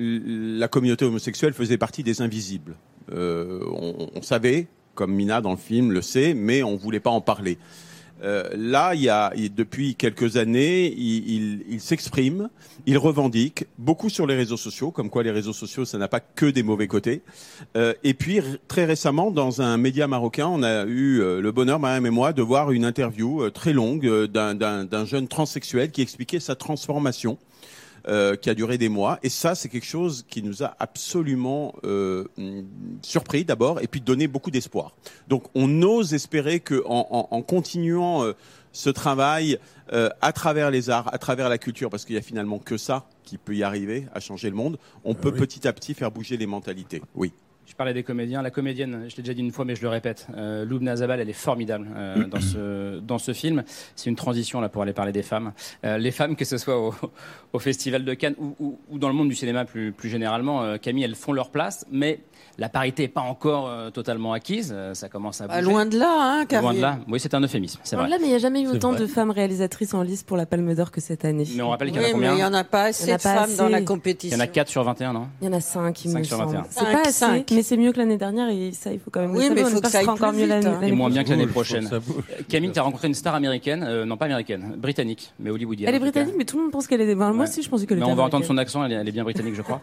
Speaker 21: la communauté homosexuelle faisait partie des invisibles. Euh, on, on savait, comme Mina dans le film le sait, mais on voulait pas en parler. Euh, là, il y a, depuis quelques années, il, il- il s'exprime, il revendique beaucoup sur les réseaux sociaux, comme quoi les réseaux sociaux, ça n'a pas que des mauvais côtés. Euh, et puis très récemment, dans un média marocain, on a eu euh, le bonheur, Mariam et moi, de voir une interview euh, très longue d'un jeune transsexuel qui expliquait sa transformation. Euh, qui a duré des mois. Et ça, c'est quelque chose qui nous a absolument euh, surpris d'abord, et puis donné beaucoup d'espoir. Donc, on ose espérer que, en, en- en continuant euh, ce travail euh, à travers les arts, à travers la culture, parce qu'il y a finalement que ça qui peut y arriver à changer le monde, on peut petit à petit faire bouger les mentalités. Oui.
Speaker 1: Je parlais des comédiens. La comédienne, je l'ai déjà dit une fois, mais je le répète, euh, Loubna Zabal, elle est formidable euh, dans, ce, dans ce film. C'est une transition là pour aller parler des femmes. Euh, les femmes, que ce soit au, au Festival de Cannes ou, ou- ou dans le monde du cinéma plus, plus généralement, euh, Camille, elles font leur place, mais la parité n'est pas encore euh, totalement acquise. Euh, ça commence à
Speaker 3: Bah, loin de là, hein,
Speaker 1: Loin de là. Oui, c'est un euphémisme, c'est vrai.
Speaker 2: là, mais il n'y a jamais eu autant
Speaker 1: vrai.
Speaker 2: de femmes réalisatrices en lice pour la Palme d'Or que cette année.
Speaker 1: Mais on rappelle qu'il y en a
Speaker 3: Oui,
Speaker 1: combien
Speaker 3: mais il y en a pas assez
Speaker 2: Il a
Speaker 3: de
Speaker 2: pas
Speaker 3: femmes dans la
Speaker 2: assez.
Speaker 3: compétition.
Speaker 1: Il y en a 4 sur 21, non?
Speaker 2: Il y en a 5, il
Speaker 1: Cinq
Speaker 2: me
Speaker 1: sur
Speaker 2: semble.
Speaker 1: 21.
Speaker 2: C'est pas assez,
Speaker 3: cinq.
Speaker 2: mais c'est mieux que l'année dernière et ça, il faut quand même
Speaker 3: Oui, mais
Speaker 2: savoir.
Speaker 3: faut que ça aille
Speaker 2: encore
Speaker 3: plus
Speaker 2: mieux
Speaker 3: vite,
Speaker 2: l'année
Speaker 3: hein.
Speaker 1: Et
Speaker 2: l'année
Speaker 1: moins bien que l'année
Speaker 2: prochaine.
Speaker 1: Camille, tu as rencontré une star américaine, euh, non pas américaine, britannique, mais hollywoodienne.
Speaker 2: Elle est britannique, mais tout le monde pense qu'elle est. Moi aussi, je pensais qu'elle
Speaker 1: Mais
Speaker 2: était.
Speaker 1: on va entendre son accent, elle est, est bien britannique, je crois,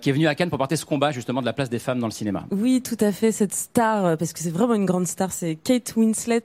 Speaker 1: qui est venue à Cannes pour porter ce combat justement de la place des femmes dans le cinéma.
Speaker 2: Oui, tout à fait. Cette star, euh, parce que c'est vraiment une grande star, c'est Kate Winslet,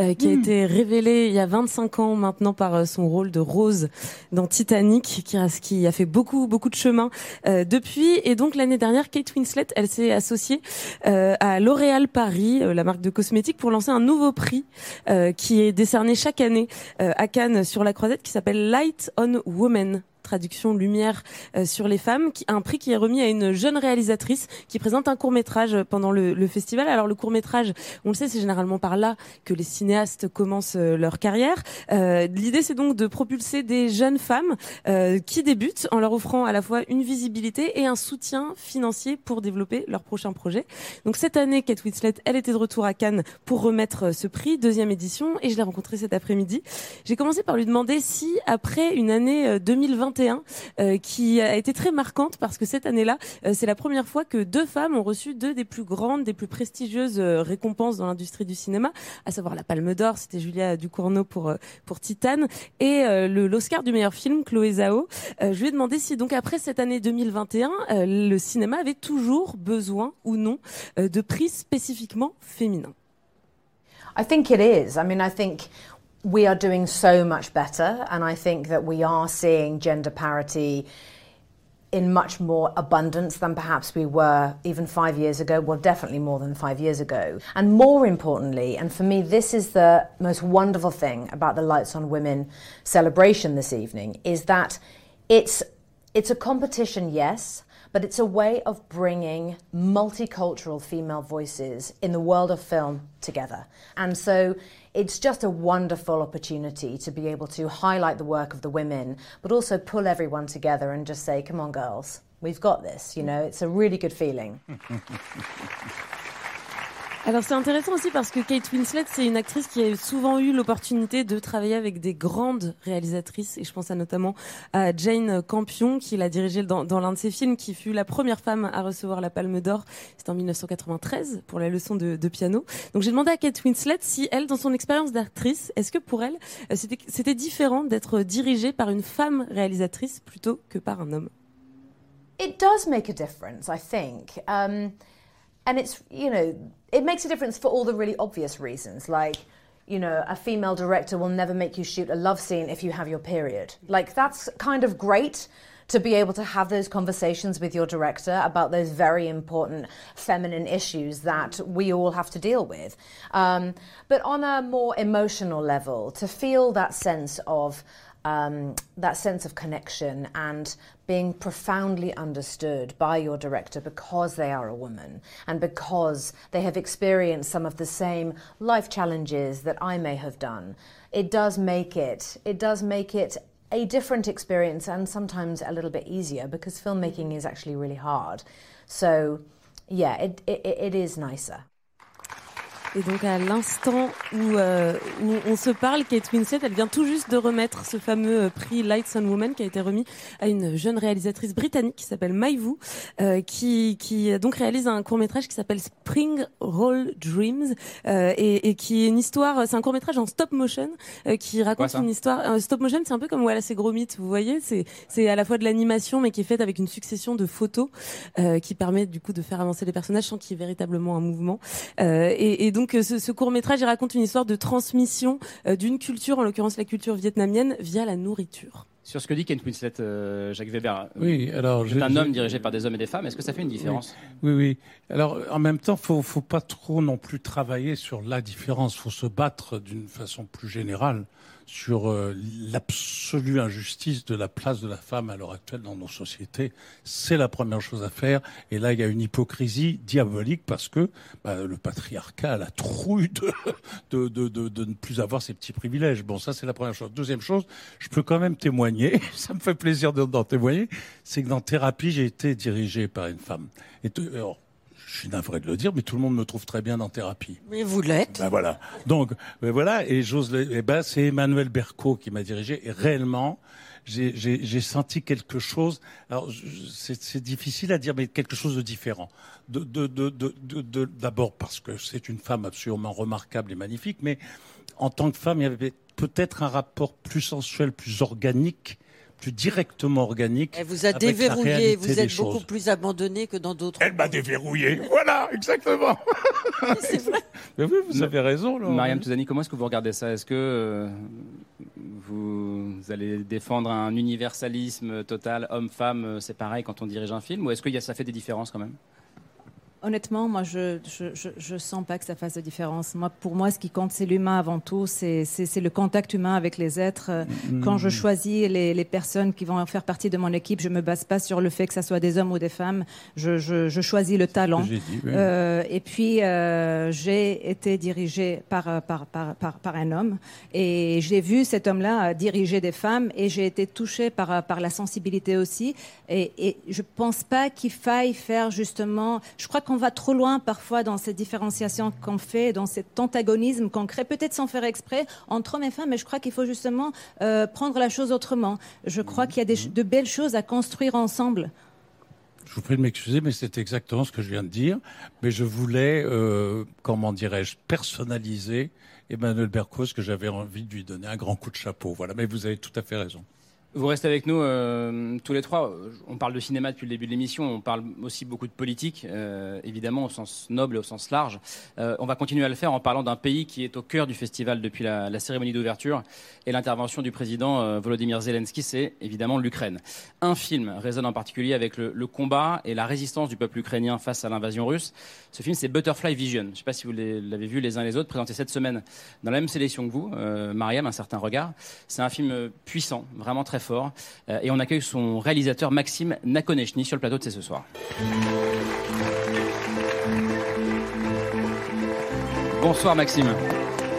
Speaker 2: euh, qui a
Speaker 1: Hmm.
Speaker 2: été révélée il y a 25 ans maintenant par euh, son rôle de Rose dans Titanic, qui a, qui a fait beaucoup, beaucoup de chemin euh, depuis. Et donc l'année dernière, Kate Winslet, elle s'est associée euh, à L'Oréal Paris, euh, la marque de cosmétiques, pour lancer un nouveau prix euh, qui est décerné chaque année euh, à Cannes sur la Croisette, qui s'appelle Light on Women traduction lumière euh, sur les femmes, qui, un prix qui est remis à une jeune réalisatrice qui présente un court métrage pendant le, le festival. Alors le court métrage, on le sait, c'est généralement par là que les cinéastes commencent euh, leur carrière. Euh, L'idée, c'est donc de propulser des jeunes femmes euh, qui débutent en leur offrant à la fois une visibilité et un soutien financier pour développer leur prochain projet. Donc cette année, Kate Winslet, elle était de retour à Cannes pour remettre euh, ce prix, deuxième édition, et je l'ai rencontrée cet après-midi. J'ai commencé par lui demander si, après une année euh, 2021 euh, qui a été très marquante, parce que cette année-là, euh, c'est la première fois que deux femmes ont reçu deux des plus grandes, des plus prestigieuses euh, récompenses dans l'industrie du cinéma, à savoir la Palme d'Or, c'était Julia Ducournau pour pour Titane, et le- l'Oscar du meilleur film, Chloé Zhao. Je lui ai demandé si donc après cette année 2021, euh, le cinéma avait toujours besoin ou non de prix spécifiquement féminins.
Speaker 24: I think it is. I mean, I think we are doing so much better, and I think that we are seeing gender parity in much more abundance than perhaps we were even five years ago. Well, definitely more than five years ago. And more importantly, and for me, this is the most wonderful thing about the Lights on Women celebration this evening, is that it's it's a competition, yes, but it's a way of bringing multicultural female voices in the world of film together. And so it's just a wonderful opportunity to be able to highlight the work of the women, but also pull everyone together and just say, come on, girls, we've got this. You know, it's a really good feeling. (laughs)
Speaker 2: Alors c'est intéressant aussi parce que Kate Winslet, c'est une actrice qui a souvent eu l'opportunité de travailler avec des grandes réalisatrices et je pense à notamment à Jane Campion qui l'a dirigée dans, l'un de ses films qui fut la première femme à recevoir la Palme d'Or. C'était en 1993 pour la leçon de, piano. Donc j'ai demandé à Kate Winslet si elle, dans son expérience d'actrice, est-ce que pour elle euh, c'était différent d'être dirigée par une femme réalisatrice plutôt que par un homme?
Speaker 24: It does make a difference, I think. Um, and it's, you know, it makes a difference for all the really obvious reasons. Like, you know, a female director will never make you shoot a love scene if you have your period. Like, that's kind of great to be able to have those conversations with your director about those very important feminine issues that we all have to deal with. Um, but on a more emotional level, to feel that sense of um, that sense of connection and being profoundly understood by your director because they are a woman and because they have experienced some of the same life challenges that I may have done. It does make it, it does make it a different experience and sometimes a little bit easier because filmmaking is actually really hard. So, yeah, it, it, it is nicer.
Speaker 2: Et donc à l'instant où, euh, où on se parle, Kate Winslet, elle vient tout juste de remettre ce fameux euh, prix Lights on Woman qui a été remis à une jeune réalisatrice britannique qui s'appelle Maïvou, euh, qui, qui donc réalise un court métrage qui s'appelle Spring Roll Dreams euh, et, et qui est une histoire, c'est un court métrage en stop motion euh, qui raconte une histoire. Stop motion, c'est un peu comme Wallace et Gromit, vous voyez, c'est c'est à la fois de l'animation mais qui est faite avec une succession de photos euh, qui permet du coup de faire avancer les personnages sans qu'il y ait véritablement un mouvement. Euh, et, et donc euh, ce, ce court métrage il raconte une histoire de transmission euh, d'une culture, en l'occurrence la culture vietnamienne, via la nourriture.
Speaker 1: Sur ce que dit Kate Winslet, euh, Jacques Weber.
Speaker 4: Oui, alors,
Speaker 1: C'est
Speaker 4: je-
Speaker 1: un
Speaker 4: je-
Speaker 1: homme dirigé par des hommes et des femmes. Est-ce que ça fait une différence?
Speaker 4: Oui, oui. Alors, en même temps, faut, faut pas trop non plus travailler sur la différence. Faut se battre d'une façon plus générale sur euh, l'absolue injustice de la place de la femme à l'heure actuelle dans nos sociétés. C'est la première chose à faire. Et là, il y a une hypocrisie diabolique parce que bah, le patriarcat a la trouille de, (laughs) de, de, de, ne plus avoir ces petits privilèges. Bon, ça, c'est la première chose. Deuxième chose, je peux quand même témoigner, (laughs) ça me fait plaisir de- d'en témoigner, c'est que dans thérapie, j'ai été dirigé par une femme. Je suis navré de le dire, mais tout le monde me trouve très bien dans thérapie.
Speaker 3: Mais vous l'êtes.
Speaker 4: Ben voilà. Donc, ben voilà, et j'ose le, eh ben, c'est Emmanuel Berco qui m'a dirigé, et réellement, j'ai- j'ai j'ai senti quelque chose. Alors, c'est difficile à dire, mais quelque chose de différent. De, de, de, de, de- de- d'abord parce que c'est une femme absolument remarquable et magnifique, mais en tant que femme, il y avait peut-être un rapport plus sensuel, plus organique, plus directement organique.
Speaker 3: Elle vous a déverrouillé, vous êtes beaucoup
Speaker 4: choses.
Speaker 3: plus abandonné que dans d'autres.
Speaker 4: Elle m'a déverrouillé. Voilà, exactement. (laughs)
Speaker 3: c'est vrai.
Speaker 4: Mais oui, vous avez raison. Laurent.
Speaker 1: Mariam Touzani, comment est-ce que vous regardez ça? Est-ce que euh, vous allez défendre un universalisme total, homme-femme, euh, c'est pareil quand on dirige un film? Ou est-ce que y a- ça fait des différences quand même?
Speaker 20: Honnêtement, moi, je je, je, je sens pas que ça fasse de différence. Moi, pour moi, ce qui compte, c'est l'humain avant tout. C'est c'est le contact humain avec les êtres. Euh, Quand je choisis les, les personnes qui vont faire partie de mon équipe, je me base pas sur le fait que ça soit des hommes ou des femmes. Je, je, je choisis le talent.
Speaker 4: j'ai dit, oui.
Speaker 20: Euh, et puis, euh, j'ai été dirigée par, par, par, par, par un homme. Et j'ai vu cet homme-là diriger des femmes et j'ai été touchée par, par la sensibilité aussi. Et, et je pense pas qu'il faille faire justement. Je crois qu'on va trop loin parfois dans cette différenciation qu'on fait, dans cet antagonisme qu'on crée, peut-être sans faire exprès, entre hommes et femmes. Mais je crois qu'il faut justement euh, prendre la chose autrement. Je crois qu'il y a des, ch- de belles choses à construire ensemble.
Speaker 4: Je vous prie de m'excuser, mais c'est exactement ce que je viens de dire. Mais je voulais, euh, comment dirais-je, personnaliser Emmanuel Bercos, que j'avais envie de lui donner un grand coup de chapeau. Voilà, mais vous avez tout à fait raison.
Speaker 1: Vous restez avec nous euh, tous les trois. On parle de cinéma depuis le début de l'émission. On parle aussi beaucoup de politique, euh, évidemment au sens noble et au sens large. Euh, on va continuer à le faire en parlant d'un pays qui est au cœur du festival depuis la, cérémonie d'ouverture et l'intervention du président Volodymyr Zelensky. C'est évidemment l'Ukraine. Un film résonne en particulier avec le, le combat et la résistance du peuple ukrainien face à l'invasion russe. Ce film, c'est Butterfly Vision. Je ne sais pas si vous l'avez vu les uns les autres, présenté cette semaine dans la même sélection que vous, Mariam, un certain regard. C'est un film puissant, vraiment très fort. Euh, et on accueille son réalisateur Maxime Nakonechny sur le plateau de C'est ce soir. Bonsoir Maxime.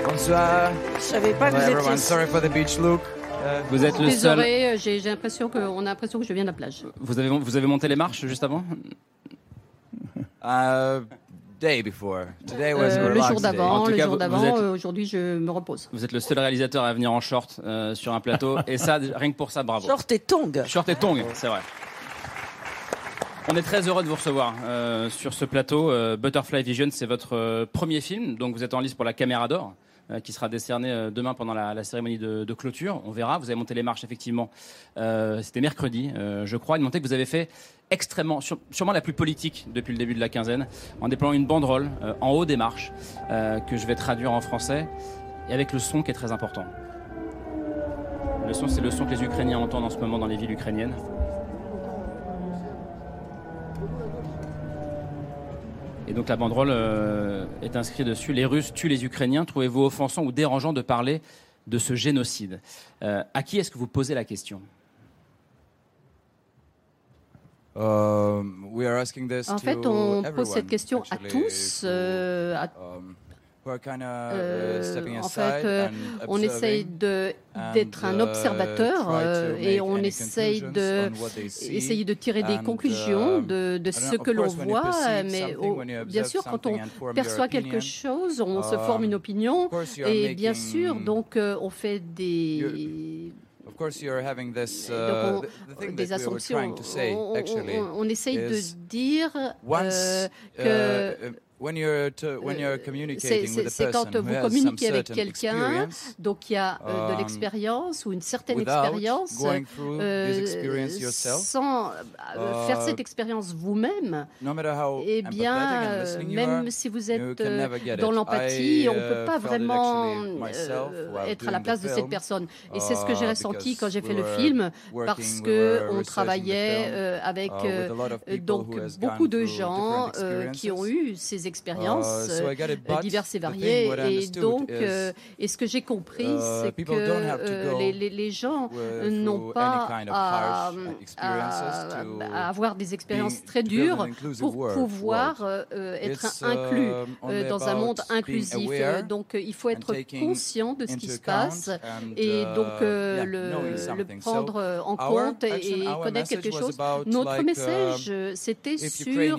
Speaker 25: Bonsoir.
Speaker 3: Je savais pas que vous
Speaker 25: everyone.
Speaker 3: étiez.
Speaker 25: Sorry for the beach look. Uh,
Speaker 1: Vous êtes le seul.
Speaker 23: Désolé, euh, j'ai l'impression qu'on a l'impression que je viens de la plage.
Speaker 1: Vous avez, vous avez monté les marches juste avant?
Speaker 25: Day before. Today was a
Speaker 23: Euh, le jour d'avant, le
Speaker 1: cas,
Speaker 23: jour d'avant.
Speaker 1: êtes-
Speaker 23: euh, Aujourd'hui, je me repose.
Speaker 1: Vous êtes le seul réalisateur à venir en short euh, sur un plateau. (laughs) Et ça, rien que pour ça, bravo.
Speaker 3: Short et tongs.
Speaker 1: Short et tongs, c'est vrai. On est très heureux de vous recevoir euh, sur ce plateau. Euh, Butterfly Vision, c'est votre euh, premier film, donc vous êtes en lice pour la Caméra d'Or, qui sera décerné demain pendant la, la cérémonie de, de clôture. On verra. Vous avez monté les marches effectivement. Euh, C'était mercredi, euh, je crois. Une montée que vous avez fait extrêmement, sûrement la plus politique depuis le début de la quinzaine, en déployant une banderole euh, en haut des marches euh, que je vais traduire en français et avec le son qui est très important. Le son, c'est le son que les Ukrainiens entendent en ce moment dans les villes ukrainiennes. Et donc la banderole euh, est inscrite dessus Les Russes tuent les Ukrainiens. Trouvez-vous offensant ou dérangeant de parler de ce génocide? À qui est-ce que vous posez la question
Speaker 25: Um, we are asking this
Speaker 23: En
Speaker 25: to
Speaker 23: fait, on pose cette question à tous.
Speaker 25: to,
Speaker 23: euh, à-
Speaker 25: um,
Speaker 23: Euh, en fait, euh, on essaye d'être un observateur euh, et on essaye de, essayer de tirer des conclusions de, de ce que l'on voit. Mais bien sûr, quand on perçoit quelque chose, on se forme une opinion. Et bien sûr, donc, on fait des.
Speaker 25: Of course, you're having this.
Speaker 23: donc,
Speaker 25: Uh, the, the thing
Speaker 23: des
Speaker 25: that we were
Speaker 23: assumptions.
Speaker 25: trying to say,
Speaker 23: on, on-
Speaker 25: actually,
Speaker 23: on- on essaye de
Speaker 25: is
Speaker 23: dire
Speaker 25: once
Speaker 23: euh,
Speaker 25: uh,
Speaker 23: que
Speaker 25: uh, you're
Speaker 23: c'est quand vous communiquez avec quelqu'un, donc il y a euh, de
Speaker 25: um,
Speaker 23: l'expérience ou une certaine expérience, euh, sans euh, faire
Speaker 25: uh,
Speaker 23: cette expérience vous-même.
Speaker 25: no
Speaker 23: Eh bien, euh, même
Speaker 25: are,
Speaker 23: si vous êtes euh, dans l'empathie, on ne peut
Speaker 25: uh,
Speaker 23: pas vraiment euh, être à la place
Speaker 25: the
Speaker 23: de cette
Speaker 25: film,
Speaker 23: personne. Et c'est ce que
Speaker 25: uh,
Speaker 23: j'ai ressenti
Speaker 25: because
Speaker 23: quand j'ai
Speaker 25: we
Speaker 23: fait le film, parce que on travaillait euh, avec
Speaker 25: uh, with a lot of
Speaker 23: euh,
Speaker 25: people
Speaker 23: donc beaucoup de gens euh, qui ont eu ces expériences
Speaker 25: Uh,
Speaker 23: euh, diverses et variées. Et donc, euh, et ce que j'ai compris,
Speaker 25: uh,
Speaker 23: c'est que euh, les, les- les gens n'ont pas
Speaker 25: of
Speaker 23: à, avoir des expériences très dures pour pouvoir être inclus
Speaker 25: um,
Speaker 23: dans un monde inclusif. Donc, il faut être conscient de ce qui se passe et
Speaker 25: uh,
Speaker 23: donc le, prendre en compte et, connaître quelque chose. Notre message, euh, c'était sur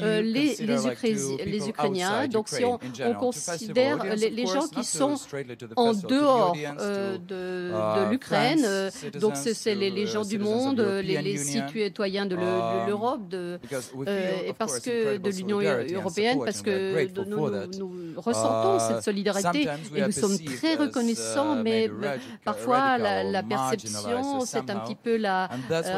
Speaker 23: les, les, les Ukrainiens. Donc, si on, considère les, gens qui sont en dehors euh, de,
Speaker 25: uh,
Speaker 23: de l'Ukraine, euh, donc c'est les,
Speaker 25: uh,
Speaker 23: gens du monde, euh, les, citoyens de le-
Speaker 25: um,
Speaker 23: l'Europe, de, et parce que de l'Union européenne, parce que nous, ressentons
Speaker 25: Uh,
Speaker 23: cette solidarité et nous sommes très reconnaissants, mais parfois la, perception, c'est un petit peu la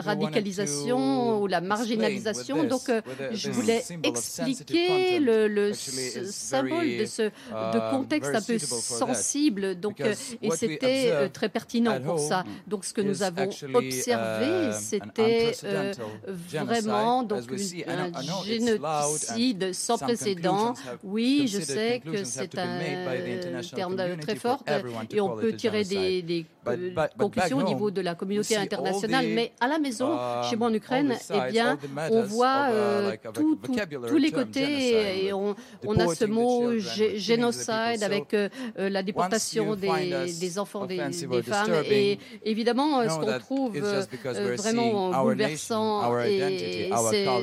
Speaker 23: radicalisation ou la marginalisation. Donc, je voulais expliquer
Speaker 25: content
Speaker 23: le, symbole de ce de
Speaker 25: uh,
Speaker 23: contexte
Speaker 25: very
Speaker 23: un peu
Speaker 25: suitable for that.
Speaker 23: sensible. Donc, euh, et c'était euh, très pertinent pour ça. Donc, ce que nous avons observé,
Speaker 25: um,
Speaker 23: c'était euh,
Speaker 25: unprecedented
Speaker 23: vraiment
Speaker 25: genocide,
Speaker 23: donc un génocide sans précédent. Oui, je sais que c'est un
Speaker 25: international
Speaker 23: terme très
Speaker 25: for
Speaker 23: fort et on peut tirer des, conclusions au niveau de la communauté internationale. Mais à la maison,
Speaker 25: um,
Speaker 23: chez moi en
Speaker 25: all
Speaker 23: Ukraine, eh bien, on voit
Speaker 25: uh,
Speaker 23: euh, tout- tous les côtés et on, a ce mot génocide avec euh, euh, la déportation des, enfants, des, femmes. Et évidemment, euh, ce qu'on trouve euh, vraiment bouleversant et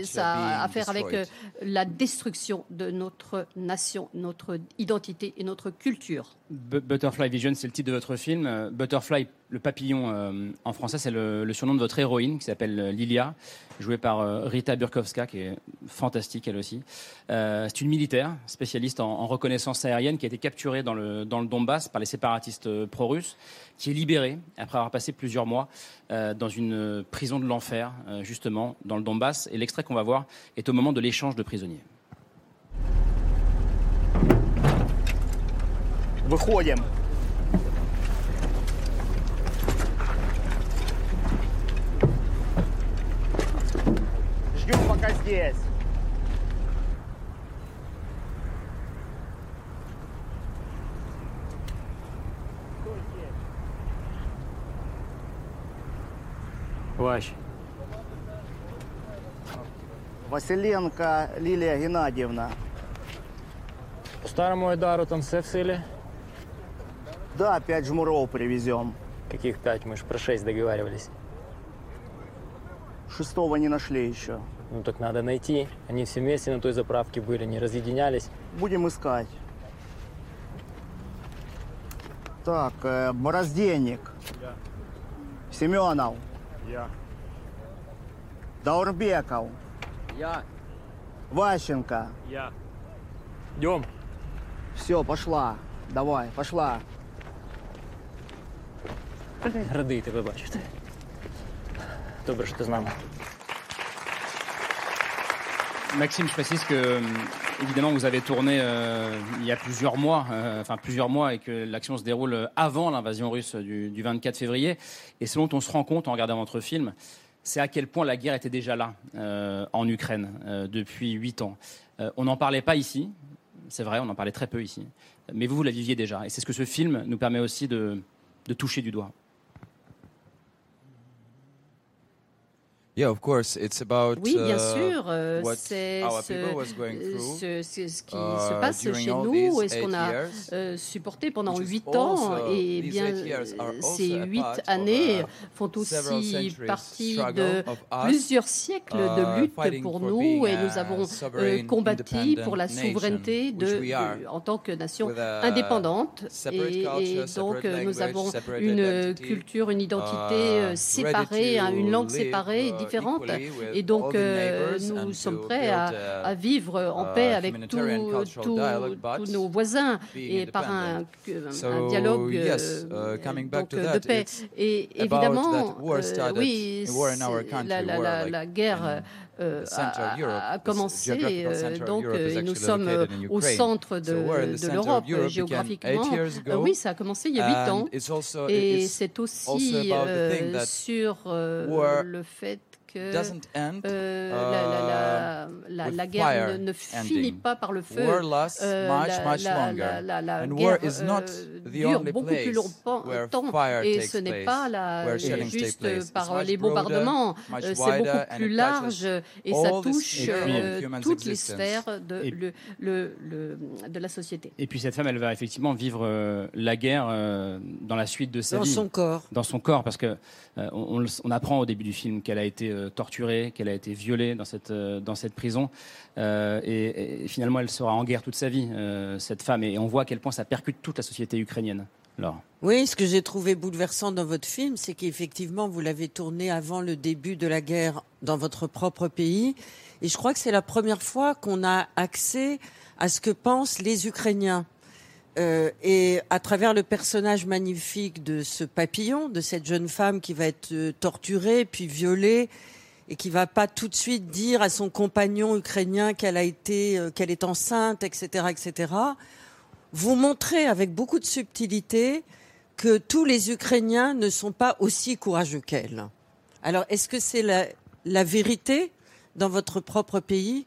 Speaker 23: ça a à faire avec euh, la destruction de notre nation, notre identité et notre culture.
Speaker 1: Bu- Butterfly Vision, c'est le titre de votre film. Euh, Butterfly, le papillon euh, en français, c'est le, surnom de votre héroïne qui s'appelle euh, Lilia, jouée par Rita Burkowska, qui est fantastique elle aussi. C'est une militaire, spécialiste en, en reconnaissance aérienne, qui a été capturée dans le, dans le Donbass par les séparatistes pro-russes, qui est libérée après avoir passé plusieurs mois dans une prison de l'enfer, justement, dans le Donbass. Et l'extrait qu'on va voir est au moment de l'échange de prisonniers.
Speaker 26: Выходим. Ждем пока здесь.
Speaker 27: Вась,
Speaker 26: Василенко Лилия Геннадьевна.
Speaker 27: по старому Айдару там все в силе?
Speaker 26: Да, пять жмуров привезем.
Speaker 27: Каких пять? Мы же про шесть договаривались.
Speaker 26: Шестого не нашли еще.
Speaker 27: Ну так надо найти. Они все вместе на той заправке были, не разъединялись.
Speaker 26: Будем искать. Так, э, Борозденник. Семенов.
Speaker 27: Я.
Speaker 26: Даурбеков.
Speaker 27: Я.
Speaker 26: Ващенко.
Speaker 27: Я. Идем.
Speaker 26: Все, пошла. Давай, пошла.
Speaker 27: Радий тебе бачити. Добре, що ти з нами.
Speaker 1: Maxime, je précise que, euh, évidemment, vous avez tourné euh, il y a plusieurs mois, euh, enfin plusieurs mois, et que l'action se déroule avant l'invasion russe du, du 24 février. Et ce dont on se rend compte en regardant votre film, c'est à quel point la guerre était déjà là euh, en Ukraine euh, depuis huit ans. Euh, on n'en parlait pas ici, c'est vrai, on en parlait très peu ici, mais vous, vous la viviez déjà. Et c'est ce que ce film nous permet aussi de, de toucher du doigt.
Speaker 25: Yeah, of course, it's about
Speaker 23: Oui, bien
Speaker 25: uh,
Speaker 23: sûr, euh, c'est ce, euh, ce- qui
Speaker 25: uh,
Speaker 23: se passe chez nous et ce qu'on a
Speaker 25: years,
Speaker 23: euh, supporté pendant huit ans.
Speaker 25: also-
Speaker 23: Et bien, ces huit
Speaker 25: of
Speaker 23: années font aussi partie de plusieurs siècles de
Speaker 25: uh,
Speaker 23: lutte pour
Speaker 25: for
Speaker 23: nous et nous avons combattu pour la souveraineté de, en tant que nation indépendante. Et, donc nous avons une culture, une identité
Speaker 25: uh,
Speaker 23: séparée, hein, une langue séparée,
Speaker 25: uh, with
Speaker 23: Et donc euh, nous sommes prêts à, vivre en
Speaker 25: uh,
Speaker 23: paix avec tous nos voisins et par un, dialogue euh,
Speaker 25: uh,
Speaker 23: donc, euh, de paix. Et évidemment, euh, oui, la, la-
Speaker 25: war
Speaker 23: la-
Speaker 25: like
Speaker 23: la guerre euh, a, commencé, euh, donc euh, nous sommes euh, au centre de, l'Europe géographiquement. Euh, oui, ça a commencé il y a huit ans. Et c'est aussi euh, sur euh, le fait que
Speaker 25: doesn't end,
Speaker 23: euh, la, la- la- la-
Speaker 25: with
Speaker 23: la guerre
Speaker 25: fire
Speaker 23: ne, ne finit pas par le feu.
Speaker 25: War lasts
Speaker 23: Euh,
Speaker 25: much,
Speaker 23: la,
Speaker 25: much
Speaker 23: la-
Speaker 25: longer.
Speaker 23: la- la- la
Speaker 25: And
Speaker 23: guerre
Speaker 25: war is not the
Speaker 23: dure
Speaker 25: only
Speaker 23: beaucoup plus longtemps et ce n'est pas la, juste par
Speaker 25: much
Speaker 23: les bombardements. Euh, C'est beaucoup
Speaker 25: and
Speaker 23: plus
Speaker 25: it
Speaker 23: large
Speaker 25: touches
Speaker 23: et ça
Speaker 25: all the
Speaker 23: touche
Speaker 25: spheres
Speaker 23: euh, toutes les sphères de,
Speaker 1: Et-
Speaker 23: le, le- le- de la société.
Speaker 1: Et puis cette femme, elle va effectivement vivre euh, la guerre dans la suite de sa
Speaker 3: Dans
Speaker 1: vie.
Speaker 3: son corps.
Speaker 1: Dans son corps, parce que euh, on, on le- on apprend au début du film qu'elle a été euh, torturée, qu'elle a été violée dans cette euh, dans cette prison, Euh, et, finalement elle sera en guerre toute sa vie, euh, cette femme, et on voit à quel point ça percute toute la société ukrainienne. Alors,
Speaker 3: Oui, ce que j'ai trouvé bouleversant dans votre film, c'est qu'effectivement, vous l'avez tourné avant le début de la guerre dans votre propre pays. Et je crois que c'est la première fois qu'on a accès à ce que pensent les Ukrainiens. Et à travers le personnage magnifique de ce papillon, de cette jeune femme qui va être torturée, puis violée, et qui va pas tout de suite dire à son compagnon ukrainien qu'elle a été, euh, qu'elle est enceinte, etc., etc. Vous montrez avec beaucoup de subtilité que tous les Ukrainiens ne sont pas aussi courageux qu'elle. Alors, est-ce que c'est la, la vérité dans votre propre pays?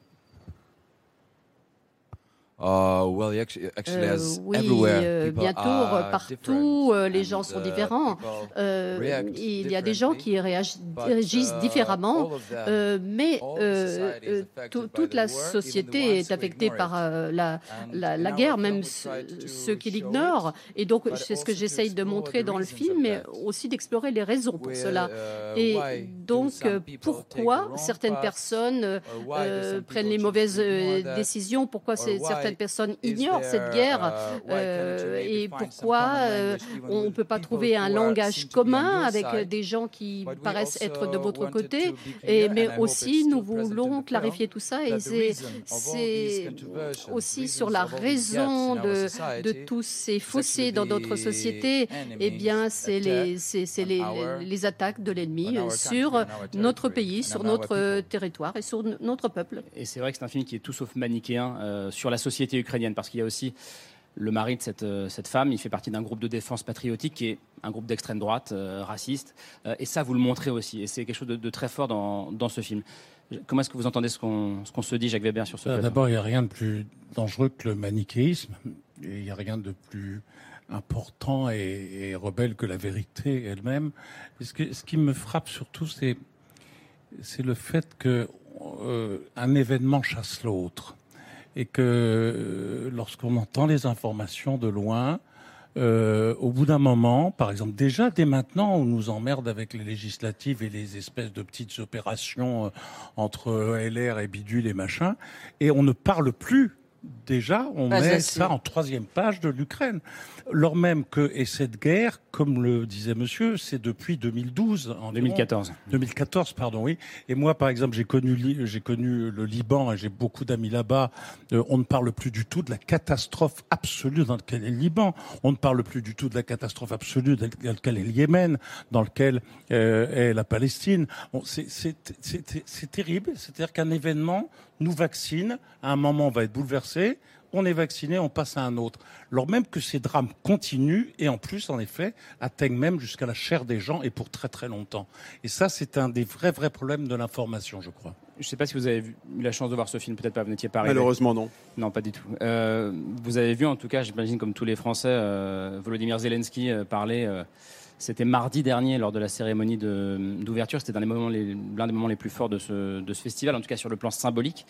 Speaker 25: Uh, well, actually, actually,
Speaker 23: Euh,
Speaker 25: as
Speaker 23: oui,
Speaker 25: everywhere,
Speaker 23: euh, bientôt,
Speaker 25: are
Speaker 23: euh, partout, les gens sont
Speaker 25: uh,
Speaker 23: différents. il y a des gens qui réagi- réagissent
Speaker 25: uh,
Speaker 23: différemment, mais toute la société est affectée par la, guerre, même ceux qui l'ignorent. Et donc, c'est ce que j'essaye de montrer dans le film, mais aussi d'explorer les raisons pour cela.
Speaker 25: uh,
Speaker 23: Et donc, pourquoi certaines personnes prennent les mauvaises décisions, pourquoi
Speaker 25: why
Speaker 23: certaines personnes ignorent cette guerre,
Speaker 25: uh, you
Speaker 23: euh, et pourquoi
Speaker 25: common
Speaker 23: euh, on ne
Speaker 25: with
Speaker 23: peut pas
Speaker 25: people
Speaker 23: trouver un
Speaker 25: who are-
Speaker 23: langage
Speaker 25: seem to be on
Speaker 23: commun
Speaker 25: your
Speaker 23: avec
Speaker 25: side?
Speaker 23: des gens qui paraissent être de votre côté, et, mais aussi
Speaker 25: it's
Speaker 23: nous voulons
Speaker 25: the
Speaker 23: clarifier tout ça et c'est
Speaker 25: reason of all these
Speaker 23: c'est
Speaker 25: controversies,
Speaker 23: aussi sur la raison
Speaker 25: gaps in our
Speaker 23: de, tous ces fossés dans notre
Speaker 25: the
Speaker 23: société, eh bien c'est les, attaques de l'ennemi sur
Speaker 25: on our
Speaker 23: notre
Speaker 25: territory,
Speaker 23: pays,
Speaker 25: and
Speaker 23: sur
Speaker 25: on our
Speaker 23: notre
Speaker 25: people.
Speaker 23: territoire et sur notre peuple.
Speaker 1: Et c'est vrai que c'est un film qui est tout sauf manichéen euh, sur la société ukrainienne, parce qu'il y a aussi le mari de cette, euh, cette femme, il fait partie d'un groupe de défense patriotique qui est un groupe d'extrême droite, euh, raciste, Euh, et ça vous le montrez aussi, et c'est quelque chose de, de très fort dans, dans ce film. Comment est-ce que vous entendez ce qu'on qu'on se dit, Jacques Weber, sur ce
Speaker 4: Euh,
Speaker 1: plateau
Speaker 4: D'abord, il n'y a rien de plus dangereux que le manichéisme. Et il n'y a rien de plus important et, et rebelle que la vérité elle-même. Ce, que- ce qui me frappe surtout, c'est c'est le fait que euh, un événement chasse l'autre et que euh, lorsqu'on entend les informations de loin, euh, au bout d'un moment, par exemple, déjà dès maintenant, on nous emmerde avec les législatives et les espèces de petites opérations euh, entre LR et bidule et machin, et on ne parle plus. Déjà, on
Speaker 3: Pas
Speaker 4: met
Speaker 3: assez.
Speaker 4: ça en troisième page de l'Ukraine. Lors même que, et cette guerre, comme le disait monsieur, c'est depuis 2012. environ.
Speaker 1: 2014.
Speaker 4: 2014, pardon, oui. Et moi, par exemple, j'ai connu, j'ai connu le Liban et j'ai beaucoup d'amis là-bas. Euh, on ne parle plus du tout de la catastrophe absolue dans laquelle est le Liban. On ne parle plus du tout de la catastrophe absolue dans laquelle est le Yémen, dans lequel euh, est la Palestine. Bon, c'est- c'est c'est- c'est terrible. C'est-à-dire qu'un événement nous vaccine. À un moment, on va être bouleversé. On est vacciné, on passe à un autre. Alors même que ces drames continuent et en plus, en effet, atteignent même jusqu'à la chair des gens et pour très très longtemps. Et ça, c'est un des vrais vrais problèmes de l'information, je crois.
Speaker 1: Je ne sais pas si vous avez eu la chance de voir ce film, peut-être pas, vous n'étiez pas arrivé.
Speaker 21: Malheureusement, non.
Speaker 1: Non, pas du tout. Euh, vous avez vu, en tout cas, j'imagine comme tous les Français, euh, Volodymyr Zelensky euh, parler euh, C'était mardi dernier lors de la cérémonie d'ouverture. C'était l'un des, moments les, des moments les plus forts de ce, de ce festival, en tout cas sur le plan symbolique.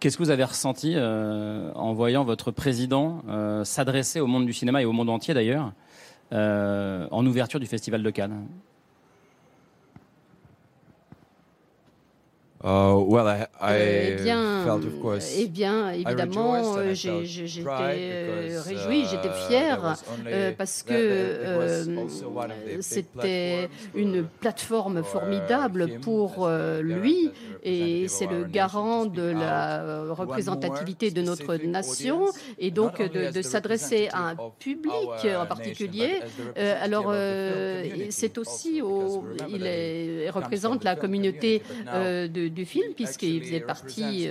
Speaker 1: Qu'est-ce que vous avez ressenti euh, en voyant votre président euh, s'adresser au monde du cinéma et au monde entier d'ailleurs euh, en ouverture du Festival de Cannes?
Speaker 25: Uh, well, I, I
Speaker 23: eh bien,
Speaker 25: felt, of course,
Speaker 23: eh bien, évidemment, j'étais euh,
Speaker 25: because,
Speaker 23: réjoui, j'étais
Speaker 25: uh, was only-
Speaker 23: euh, parce que euh, c'était une plateforme formidable pour euh, lui et c'est le garant de la euh, représentativité de notre nation et donc de, de s'adresser à un public en particulier. Alors, c'est aussi au, il, est- il représente la communauté de- du film puisqu'il faisait partie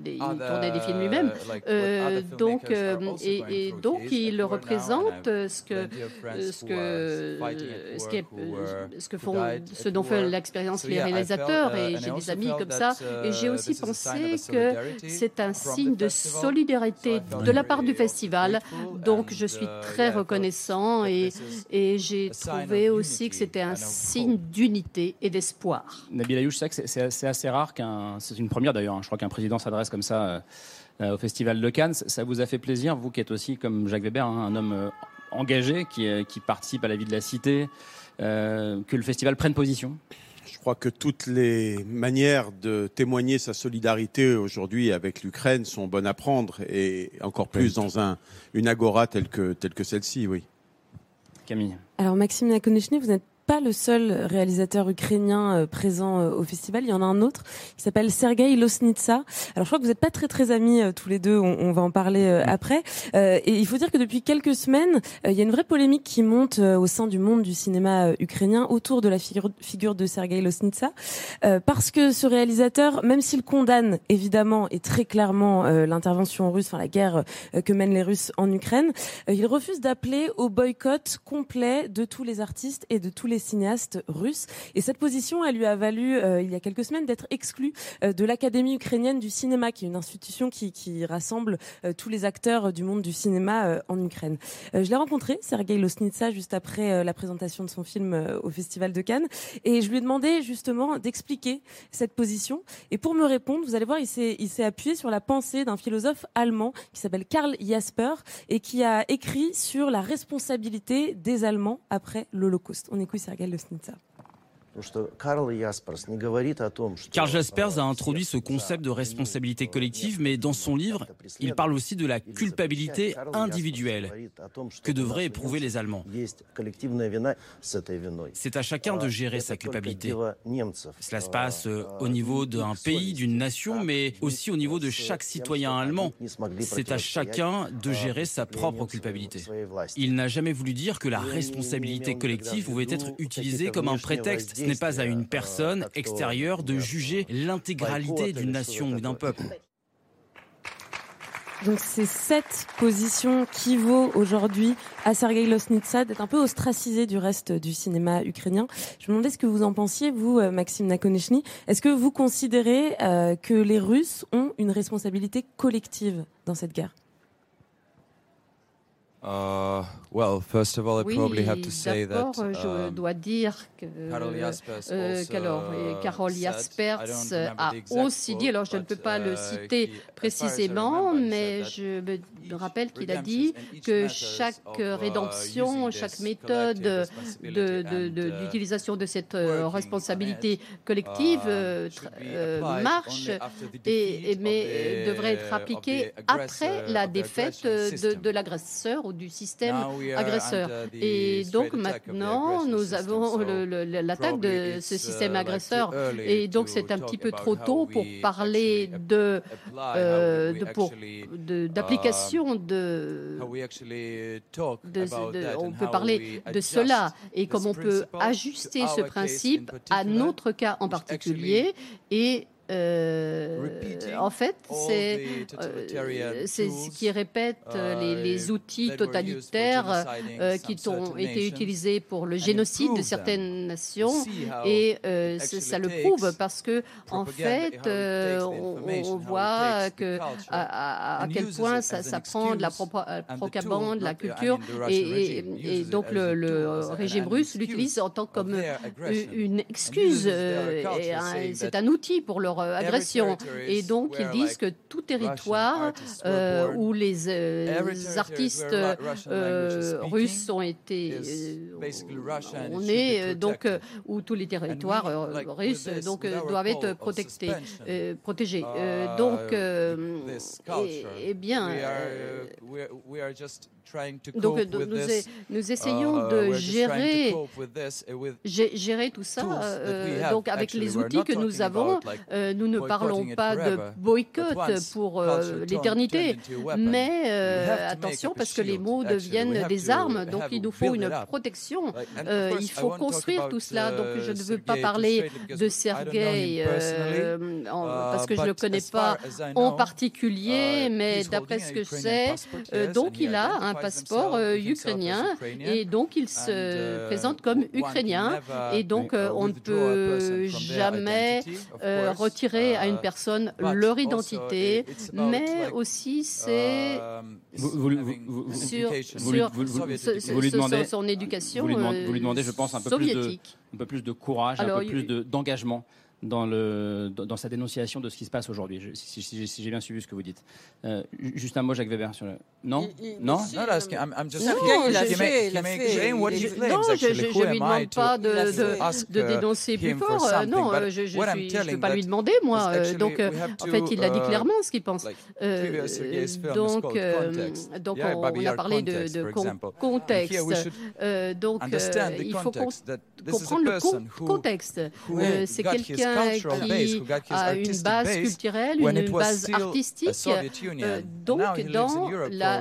Speaker 23: des, il tournait des films lui-même. Euh, donc, euh, et, et donc il représente euh, ce que, euh, ce que, euh, ce, qui est- euh, ce que font, ce dont font l'expérience les réalisateurs et j'ai des amis comme ça. Et j'ai aussi pensé que c'est un signe de solidarité de la part du festival. Donc, je suis très reconnaissant et, et j'ai trouvé aussi que c'était un signe d'unité et d'espoir.
Speaker 1: Nabil Ayouch, c'est assez rare qu'un. C'est une première d'ailleurs. hein, je crois qu'un président s'adresse comme ça euh, euh, au Festival de Cannes. Ça- vous a fait plaisir, vous qui êtes aussi, comme Jacques Weber, hein, un homme euh, engagé qui, euh, qui participe à la vie de la cité, euh, que le festival prenne position?
Speaker 21: Je crois que toutes les manières de témoigner sa solidarité aujourd'hui avec l'Ukraine sont bonnes à prendre et encore plus dans un, une agora telle que, telle que celle-ci, oui.
Speaker 1: Camille.
Speaker 2: Alors Maxime Nakonechny, vous n'êtes pas le seul réalisateur ukrainien euh, présent euh, au festival. Il y en a un autre qui s'appelle Sergei Losnitsa. Alors je crois que vous n'êtes pas très très amis euh, tous les deux. On, on va en parler euh, après. Et il faut dire que depuis quelques semaines, il y a une vraie polémique qui monte au sein du monde du cinéma ukrainien autour de la figure, figure de Sergei Losnitsa, parce que ce réalisateur, même s'il condamne évidemment et très clairement l'intervention russe, enfin la guerre que mènent les Russes en Ukraine, il refuse d'appeler au boycott complet de tous les artistes et de tous les cinéastes russes. Et cette position, elle lui a valu, euh, il y a quelques semaines, d'être exclu euh, de l'Académie ukrainienne du cinéma, qui est une institution qui, qui rassemble euh, tous les acteurs du monde du cinéma euh, en Ukraine. Euh, je l'ai rencontré, Sergei Losnitsa, juste après euh, la présentation de son film euh, au Festival de Cannes, et je lui ai demandé justement d'expliquer cette position. Et pour me répondre, vous allez voir, il s'est appuyé sur la pensée d'un philosophe allemand qui s'appelle Karl Jasper et qui a écrit sur la responsabilité des Allemands après l'Holocauste. On écoute Olsag Lusnica.
Speaker 28: Karl Jaspers a introduit ce concept de responsabilité collective, mais dans son livre, il parle aussi de la culpabilité individuelle que devraient éprouver les Allemands. C'est à chacun de gérer sa culpabilité. Cela se passe euh, au niveau d'un pays, d'une nation, mais aussi au niveau de chaque citoyen allemand. C'est à chacun de gérer sa propre culpabilité. Il n'a jamais voulu dire que la responsabilité collective pouvait être utilisée comme un prétexte. Ce n'est pas à une personne extérieure de juger l'intégralité d'une nation ou d'un peuple.
Speaker 2: Donc c'est cette position qui vaut aujourd'hui à Sergei Losnitsa d'être un peu ostracisé du reste du cinéma ukrainien. Je me demandais ce que vous en pensiez, vous, euh, Maxime Nakonechny. Est-ce que vous considérez euh, que les Russes ont une responsabilité collective dans cette guerre?
Speaker 25: Uh, well, first of all, I
Speaker 23: Oui,
Speaker 25: probably have to say that.
Speaker 23: d'abord, je
Speaker 25: um,
Speaker 23: dois dire que
Speaker 25: Carol Jaspers
Speaker 23: euh, euh,
Speaker 25: uh,
Speaker 23: Carol Jaspers
Speaker 25: don't
Speaker 23: a aussi dit, alors je ne peux pas le
Speaker 25: uh,
Speaker 23: citer précisément, mais je me rappelle qu'il a dit que chaque rédemption, chaque méthode de, de- de- d'utilisation de cette euh, responsabilité collective euh, tra- euh, marche, et, et- mais euh, devrait être appliquée après la défaite euh, de, l'agresseur ou du système agresseur. Et donc maintenant, nous avons l'attaque de ce système agresseur. Et donc c'est un petit peu trop tôt pour parler de euh, d'application de de- on peut parler de cela et comment on peut ajuster ce principe à notre cas en particulier et euh, en fait, c'est euh, ce qui répète les, les, outils totalitaires euh, qui ont été utilisés pour le génocide de certaines nations. Et ça le prouve parce que, en fait, on, on, voit que à, à, quel point ça, ça, prend de la propagande, de la culture. Et, et, donc, le, le régime russe l'utilise en tant comme une excuse. C'est un outil pour leur euh, agression. Et donc, ils disent que tout territoire euh, où les, euh, artistes russes ont été, on est donc où tous les territoires russes donc doivent être protectés, protégés. donc, eh bien. Donc nous, nous, essayons de gérer, gérer tout ça. Euh, donc avec les outils que nous avons, euh, nous ne parlons pas de boycott pour euh, l'éternité, mais attention parce que les mots deviennent des armes, donc il nous faut une protection. il faut construire tout cela. Donc je ne veux pas parler de Sergei parce que je ne le connais pas en particulier, mais d'après ce que je sais, donc il a un passeport euh, ukrainien. et donc il se
Speaker 25: uh,
Speaker 23: présente comme ukrainien. et donc euh, on ne peut jamais euh, retirer à une personne leur identité, mais aussi c'est sur, son éducation
Speaker 1: vous lui demandez, je pense, un peu plus de, un peu plus de courage, un peu plus d'engagement dans, le, dans, sa dénonciation de ce qui se passe aujourd'hui, si, si, j'ai bien suivi ce que vous dites. Euh, juste un mot, Jacques Weber, sur le... Non? Non?
Speaker 25: Non, I'm, just
Speaker 23: non, il a fait, il a fait. Non, je ne lui demande pas de, de, de dénoncer plus fort. Euh, non, je ne peux pas lui demander, moi. Euh, donc, en fait, il a dit clairement ce qu'il pense. donc, donc on, a parlé de, de contexte. donc, il faut comprendre le contexte. C'est quelqu'un qui a une base culturelle, une base artistique, euh, donc dans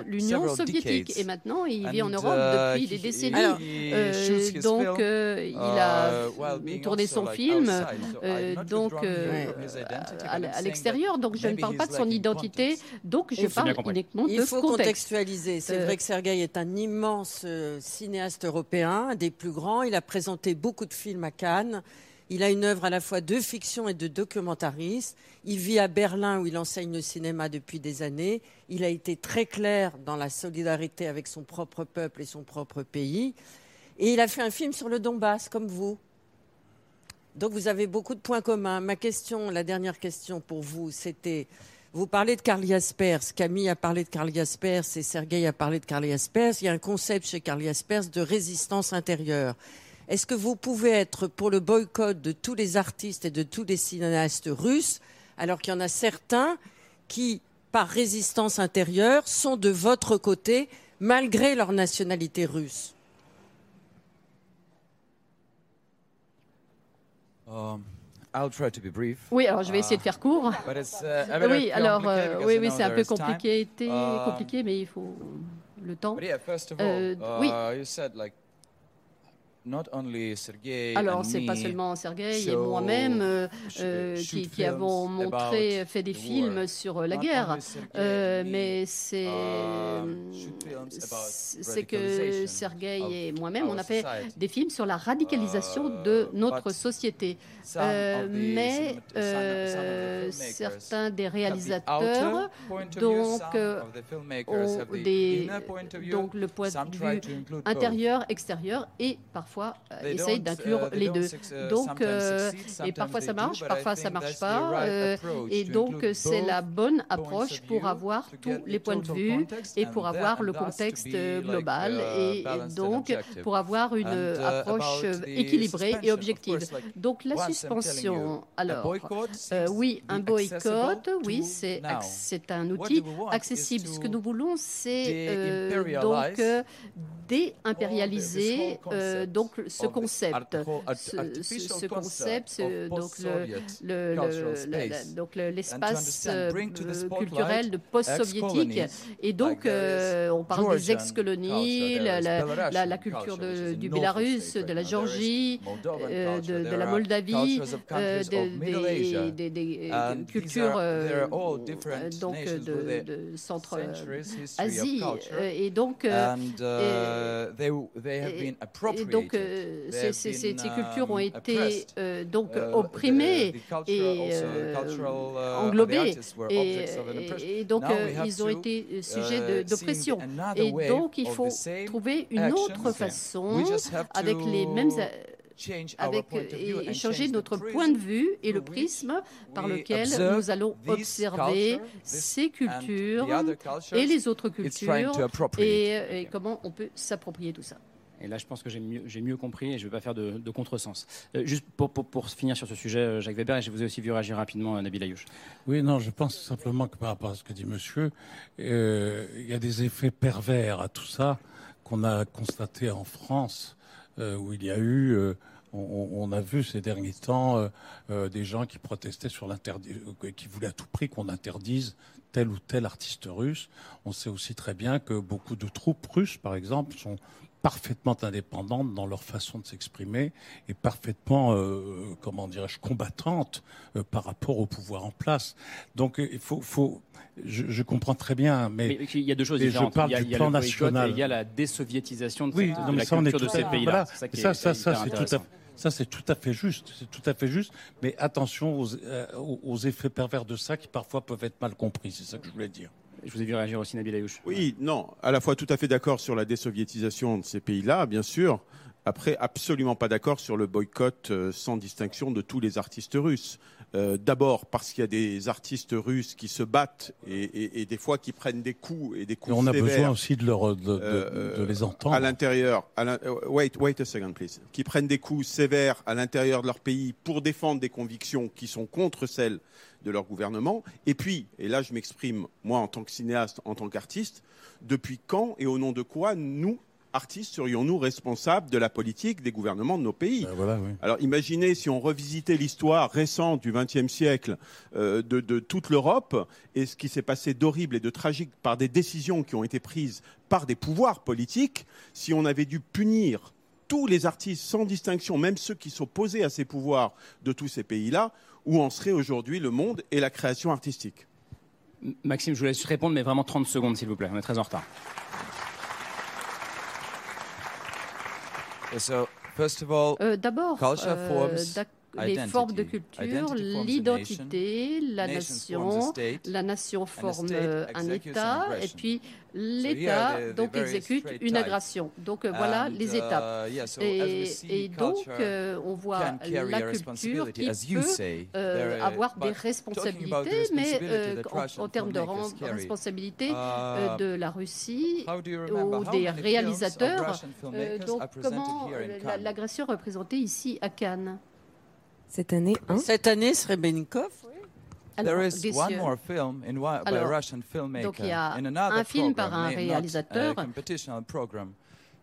Speaker 23: l'Union soviétique. Et maintenant, il vit en Europe uh, depuis des décennies. Euh, donc, euh, il a uh, tourné son film donc, à, l'extérieur. Donc, je ne parle pas de son identité. Donc, je parle uniquement de
Speaker 3: Il faut contextualiser. C'est vrai que Sergueï est un immense cinéaste européen, un des plus grands. Il a présenté beaucoup de films à Cannes. Il a une œuvre à la fois de fiction et de documentariste. Il vit à Berlin où il enseigne le cinéma depuis des années. Il a été très clair dans la solidarité avec son propre peuple et son propre pays. Et il a fait un film sur le Donbass, comme vous. Donc vous avez beaucoup de points communs. Ma question, la dernière question pour vous, c'était, vous parlez de Karl Jaspers, Camille a parlé de Karl Jaspers et Sergei a parlé de Karl Jaspers. Il y a un concept chez Karl Jaspers de résistance intérieure. Est-ce que vous pouvez être pour le boycott de tous les artistes et de tous les cinéastes russes, alors qu'il y en a certains qui, par résistance intérieure, sont de votre côté, malgré leur nationalité russe?
Speaker 25: Um, I'll try to be brief.
Speaker 23: Oui, alors je vais essayer de faire court.
Speaker 25: Uh,
Speaker 23: oui, alors euh, oui, oui, c'est un peu compliqué, um, compliqué, mais il faut le temps.
Speaker 25: Euh, oui. Uh,
Speaker 23: alors, c'est pas seulement Sergei et moi-même euh, euh, qui, qui, avons montré, fait des films sur la guerre, euh, mais c'est uh, c'est que Sergei et moi-même, on a fait des films sur la radicalisation de
Speaker 25: uh,
Speaker 23: notre société. mais certains des réalisateurs donc, ont des, donc le point de vue intérieur, extérieur et parfois parfois euh, essayent d'inclure
Speaker 25: uh,
Speaker 23: les deux.
Speaker 25: Uh,
Speaker 23: donc, euh, et parfois ça marche, parfois ça marche pas. Euh, et donc, c'est la bonne approche pour avoir tous les points de vue et pour avoir le contexte global et donc pour avoir une
Speaker 25: uh,
Speaker 23: approche équilibrée et objective. Donc, la suspension, alors, oui, un boycott, oui, c'est un outil accessible. Ce que nous voulons, c'est donc déimpérialiser euh, donc ce concept, ce, ce, concept, donc le, le, donc l'espace euh, culturel de post-soviétique. Et donc, euh, on parle des ex-colonies, la, la, la, culture de, du Bélarus, de la Géorgie, euh, de, de, la Moldavie, des, des, des, cultures donc de, de centre-Asie. Et donc, et, donc ces, ces, ces, cultures ont um, été donc opprimées et englobées. Et, et, donc, ils ont été sujets d'oppression. Et donc, il faut trouver une autre façon, avec les mêmes avec, et changer notre point de vue et le prisme par lequel nous allons observer ces cultures et les autres cultures et, et comment on peut s'approprier tout ça.
Speaker 1: Et là, je pense que j'ai mieux, compris et je ne vais pas faire de, contresens. Euh, juste pour, finir sur ce sujet, euh, Jacques Weber, et je vous ai aussi vu réagir rapidement, euh, Nabil Ayouch.
Speaker 4: Oui, non, je pense simplement que par rapport à ce que dit monsieur, il y a des effets pervers à tout ça qu'on a constaté en France, où il y a eu. On, on, a vu ces derniers temps des gens qui protestaient sur l'interdit, qui voulaient à tout prix qu'on interdise tel ou tel artiste russe. On sait aussi très bien que beaucoup de troupes russes, par exemple, sont parfaitement indépendantes dans leur façon de s'exprimer et parfaitement, euh, comment dirais-je, combattantes euh, par rapport au pouvoir en place. Donc euh, il faut, faut je, je, comprends très bien, mais,
Speaker 1: mais, il y a deux choses différentes.
Speaker 4: Je parle
Speaker 1: il y a,
Speaker 4: du
Speaker 1: il y a
Speaker 4: plan national.
Speaker 1: il y a la désoviétisation de,
Speaker 4: oui,
Speaker 1: cette,
Speaker 4: non,
Speaker 1: de la
Speaker 4: ça,
Speaker 1: culture de ces pays-là.
Speaker 4: Voilà. Ça, ça, ça, ça c'est tout à ça, c'est tout à fait juste. C'est tout à fait juste. Mais attention aux, euh, aux, effets pervers de ça qui parfois peuvent être mal compris. C'est ça que je voulais dire.
Speaker 1: Je vous ai vu réagir aussi, Nabil Ayouch.
Speaker 21: Oui, non, à la fois tout à fait d'accord sur la désoviétisation de ces pays-là, bien sûr. Après, absolument pas d'accord sur le boycott euh, sans distinction de tous les artistes russes. Euh, D'abord parce qu'il y a des artistes russes qui se battent et, et, et, des fois qui prennent des coups et des coups
Speaker 4: et on a
Speaker 21: sévères,
Speaker 4: besoin aussi de, leur, de, de,
Speaker 21: euh,
Speaker 4: de les entendre.
Speaker 21: À l'intérieur, wait, wait a second, please. Qui prennent des coups sévères à l'intérieur de leur pays pour défendre des convictions qui sont contre celles de leur gouvernement. Et puis, et là je m'exprime moi en tant que cinéaste, en tant qu'artiste, depuis quand et au nom de quoi nous, artistes serions-nous responsables de la politique des gouvernements de nos pays
Speaker 4: ben voilà, oui.
Speaker 21: Alors imaginez si on revisitait l'histoire récente du XXe siècle euh, de, de, toute l'Europe et ce qui s'est passé d'horrible et de tragique par des décisions qui ont été prises par des pouvoirs politiques, si on avait dû punir tous les artistes sans distinction, même ceux qui s'opposaient à ces pouvoirs de tous ces pays-là, où en serait aujourd'hui le monde et la création artistique
Speaker 1: Maxime, je vous laisse répondre, mais vraiment 30 secondes, s'il vous plaît. On est très en retard.
Speaker 25: So, first of all,
Speaker 23: euh, D'abord, euh, les formes de culture, l'identité, la nation, la nation forme un État, et puis l'État donc exécute une agression. Donc voilà les étapes. Et, et donc euh, on voit la culture qui peut euh, avoir des responsabilités, mais euh, en, en, termes de responsabilité de la Russie ou des réalisateurs. donc comment l'agression représentée ici à Cannes?
Speaker 2: Cette année, hein?
Speaker 3: Cette année, Srebrenikov. Oui.
Speaker 25: There is one more film in by
Speaker 23: Alors,
Speaker 25: a Russian filmmaker
Speaker 23: donc il y a
Speaker 25: in another
Speaker 23: un film
Speaker 25: program,
Speaker 23: par un réalisateur.
Speaker 25: not a competition program,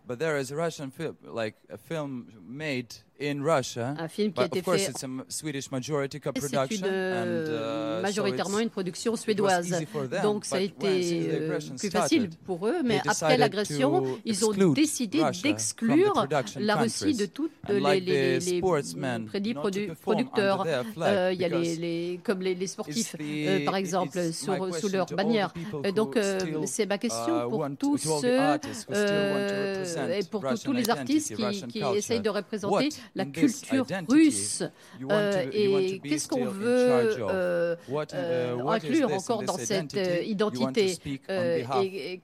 Speaker 25: but there is a Russian film, like a film made in Russia.
Speaker 23: Un film qui a été fait-
Speaker 25: it's a Swedish majority
Speaker 23: une,
Speaker 25: and
Speaker 23: euh,
Speaker 25: uh,
Speaker 23: majoritairement
Speaker 25: so
Speaker 23: une production suédoise.
Speaker 25: easy for them,
Speaker 23: Donc ça a été euh, plus facile pour eux, mais après l'agression, ils ont décidé d'exclure la Russie de toutes les,
Speaker 25: like
Speaker 23: les, prédits produ- producteurs. Euh, Il y a les, comme les, les sportifs, euh, par exemple, sur, sous leur bannière. Donc c'est ma question
Speaker 25: uh,
Speaker 23: pour tous ceux et pour tous- les artistes qui, essayent de représenter la culture russe. Euh, et qu'est-ce qu'on veut euh,
Speaker 25: uh,
Speaker 23: euh, inclure encore dans cette identité
Speaker 25: on
Speaker 23: Euh, et,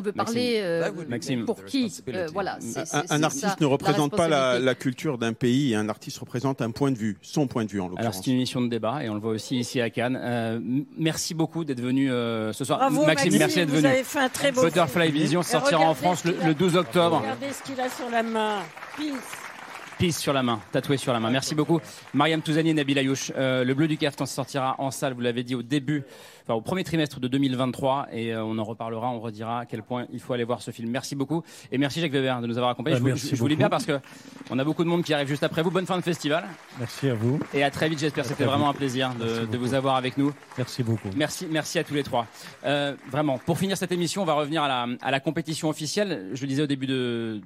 Speaker 23: veut
Speaker 25: Maxime.
Speaker 23: parler euh,
Speaker 1: Maxime.
Speaker 23: pour qui. Euh, Voilà, c'est-
Speaker 21: Un,
Speaker 23: c'est-
Speaker 21: un
Speaker 23: c'est
Speaker 21: artiste
Speaker 23: ça,
Speaker 21: ne représente pas la, culture d'un pays, un artiste représente un point de vue, son point de vue en
Speaker 1: Alors
Speaker 21: l'occurrence.
Speaker 1: c'est une émission de débat et on le voit aussi ici à Cannes. Euh, merci beaucoup d'être venu euh, ce soir.
Speaker 3: Bravo,
Speaker 1: Maxime,
Speaker 3: Maxime,
Speaker 1: merci d'être
Speaker 3: vous
Speaker 1: venu.
Speaker 3: avez fait un très beau
Speaker 1: Butterfly
Speaker 3: film.
Speaker 1: Vision sortira en France
Speaker 3: ce
Speaker 1: le, le 12 octobre.
Speaker 3: Regardez ce qu'il a sur la main. Peace.
Speaker 1: Peace sur la main, tatoué sur la main. Merci beaucoup. Mariam Touzani et Nabil Ayouch. Euh, le Bleu du Caftan sortira en salle, vous l'avez dit, au début, enfin, au premier trimestre de 2023. Et euh, on en reparlera, on redira à quel point il faut aller voir ce film. Merci beaucoup. Et merci Jacques Weber de nous avoir accompagnés.
Speaker 4: Bah,
Speaker 1: je, vous,
Speaker 4: merci
Speaker 1: je vous lis bien parce que on a beaucoup de monde qui arrive juste après vous. Bonne fin de festival.
Speaker 4: Merci à vous.
Speaker 1: Et à très vite, j'espère. C'était vraiment un plaisir de, de vous avoir avec nous.
Speaker 4: Merci beaucoup.
Speaker 1: Merci, merci à tous les trois. Euh, vraiment, pour finir cette émission, on va revenir à la, à la compétition officielle. Je le disais au début de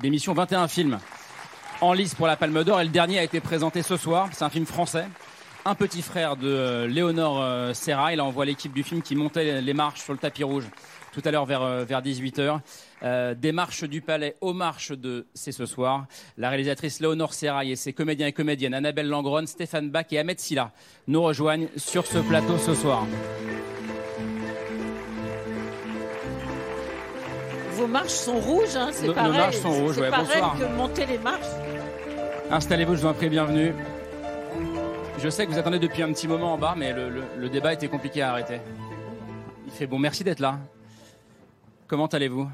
Speaker 1: d'émission, 21 films en lice pour la Palme d'Or et le dernier a été présenté ce soir. C'est un film français. Un petit frère de euh, Léonore euh, Serra. On voit l'équipe du film qui montait les- marches sur le tapis rouge tout à l'heure vers, euh, vers 18h. Euh, des marches du palais aux marches de C'est ce soir. La réalisatrice Léonore Serrail et ses comédiens et comédiennes Annabelle Langron, Stéphane Bach et Ahmed Silla nous rejoignent sur ce plateau ce soir.
Speaker 3: Vos marches sont rouges, hein, c'est
Speaker 1: Nos- nos
Speaker 3: pareil.
Speaker 1: marches sont rouges, ouais,
Speaker 3: pareil
Speaker 1: bonsoir.
Speaker 3: que monter les marches.
Speaker 1: Installez-vous, je vous en prie, bienvenue. Je sais que vous attendez depuis un petit moment en bas, mais le, débat était compliqué à arrêter. Il fait bon, merci d'être là. Comment allez-vous?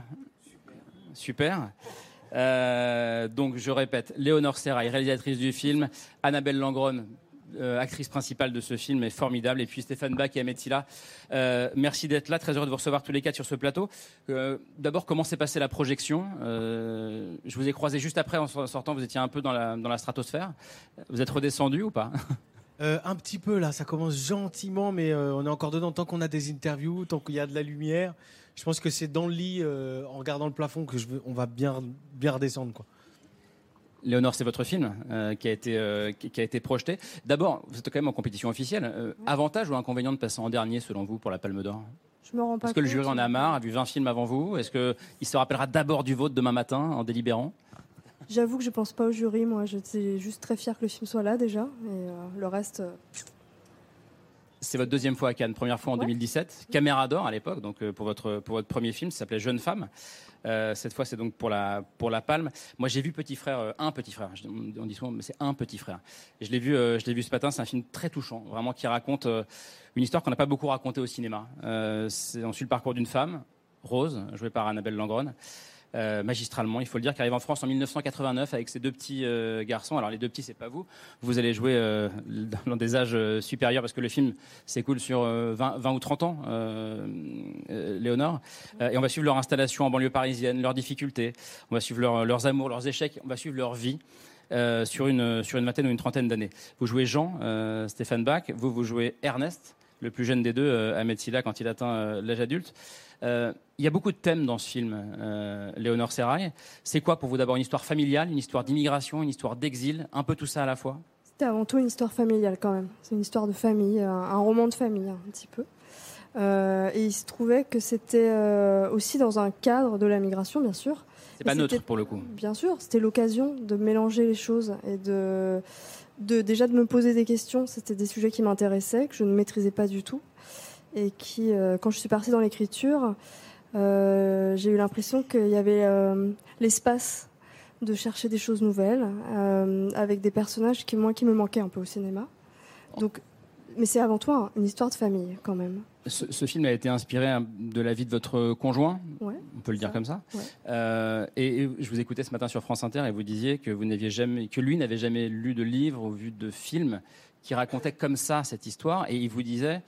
Speaker 1: Super. Euh, donc, je répète, Léonore Serrail, réalisatrice du film, Annabelle Langron, euh, actrice principale de ce film, est formidable, et puis Stéphane Bach et Ahmed Silla. Euh, merci d'être là, très heureux de vous recevoir tous les quatre sur ce plateau. Euh, D'abord, comment s'est passée la projection? Je vous ai croisé juste après en sortant, vous étiez un peu dans la, dans la stratosphère. Vous êtes redescendu ou pas? (laughs)
Speaker 29: Un petit peu là, ça commence gentiment, mais on est encore dedans. Tant qu'on a des interviews, tant qu'il y a de la lumière, je pense que c'est dans le lit, en regardant le plafond, que on va bien, bien redescendre.
Speaker 1: Léonore, c'est votre film euh, qui, a été, euh, qui, qui a été projeté. D'abord, vous êtes quand même en compétition officielle. Euh, Avantage ou inconvénient de passer en dernier, selon vous, pour la Palme d'Or?
Speaker 30: Je me rends pas
Speaker 1: Est-ce que le jury en a marre, a vu 20 films avant vous Est-ce qu'il se rappellera d'abord du vôtre demain matin en délibérant?
Speaker 30: J'avoue que je pense pas au jury, moi. J'étais juste très fière que le film soit là déjà. Et le reste.
Speaker 1: C'est votre deuxième fois à Cannes, première fois en
Speaker 30: Ouais.
Speaker 1: 2017. Caméra d'or à l'époque, donc pour votre, pour votre premier film, ça s'appelait Jeune femme. Euh, cette fois, c'est donc pour la, pour la Palme. Moi, j'ai vu Petit Frère, euh, un Petit Frère. On dit souvent, mais c'est un Petit Frère. Je l'ai vu, euh, je l'ai vu ce matin. C'est un film très touchant, vraiment qui raconte une histoire qu'on n'a pas beaucoup racontée au cinéma. On suit le parcours d'une femme, Rose, jouée par Annabelle Langron. Euh, magistralement, il faut le dire, qui arrive en France en 1989 avec ses deux petits euh, garçons. Alors les deux petits, c'est pas vous. Vous allez jouer euh, (laughs) dans des âges supérieurs parce que le film s'écoule sur euh, 20, 20 ou 30 ans, Léonore. Et on va suivre leur installation en banlieue parisienne, leurs difficultés. On va suivre leur- leurs amours, leurs échecs. On va suivre leur vie. sur, une, sur une vingtaine ou une trentaine d'années. Vous jouez Jean, Stéphane Bach, vous, vous jouez Ernest, le plus jeune des deux, euh, Ahmed Silla, quand il atteint euh, l'âge adulte. Euh, Il y a beaucoup de thèmes dans ce film, Léonore Serrail. C'est quoi pour vous d'abord une histoire familiale, une histoire d'immigration, une histoire d'exil, un peu tout ça à la fois?
Speaker 30: C'était avant tout une histoire familiale quand même. C'est une histoire de famille, un, roman de famille un petit peu. Euh, et il se trouvait que c'était euh, aussi dans un cadre de la migration, bien sûr.
Speaker 1: C'est pas neutre pour le coup.
Speaker 30: Bien sûr, c'était l'occasion de mélanger les choses et de, de déjà de me poser des questions. C'était des sujets qui m'intéressaient, que je ne maîtrisais pas du tout, et qui, euh, quand je suis partie dans l'écriture, euh, j'ai eu l'impression qu'il y avait euh, l'espace de chercher des choses nouvelles avec des personnages qui moi qui me manquaient un peu au cinéma. Donc, mais c'est avant tout un- une histoire de famille quand même.
Speaker 1: Ce, ce film a été inspiré hein, de la vie de votre conjoint,
Speaker 30: Ouais,
Speaker 1: on peut le dire comme ça.
Speaker 30: Ouais.
Speaker 1: Euh, et, et je vous écoutais ce matin sur France Inter et vous disiez que vous n'aviez jamais, que lui n'avait jamais lu de livre ou vu de film qui racontait comme ça cette histoire, et il vous disait,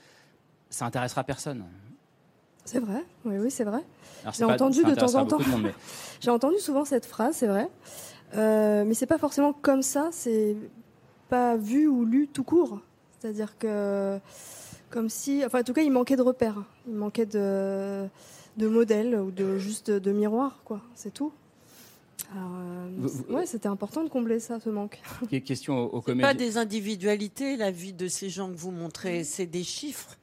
Speaker 1: ça intéressera personne.
Speaker 30: C'est vrai, oui, oui, c'est vrai. J'ai entendu de temps en temps.
Speaker 1: mais- (laughs)
Speaker 30: J'ai entendu souvent cette phrase, c'est vrai. Euh, mais c'est pas forcément comme ça, c'est pas vu ou lu tout court. C'est-à-dire que, comme si. Enfin, en tout cas, il manquait de repères. Il manquait de, de modèles ou de juste de miroirs, quoi. C'est tout. Alors, euh, ouais, c'était important de combler ça, ce manque. (laughs)
Speaker 1: Question aux, aux
Speaker 3: Pas des individualités, la vie de ces gens que vous montrez, c'est des chiffres.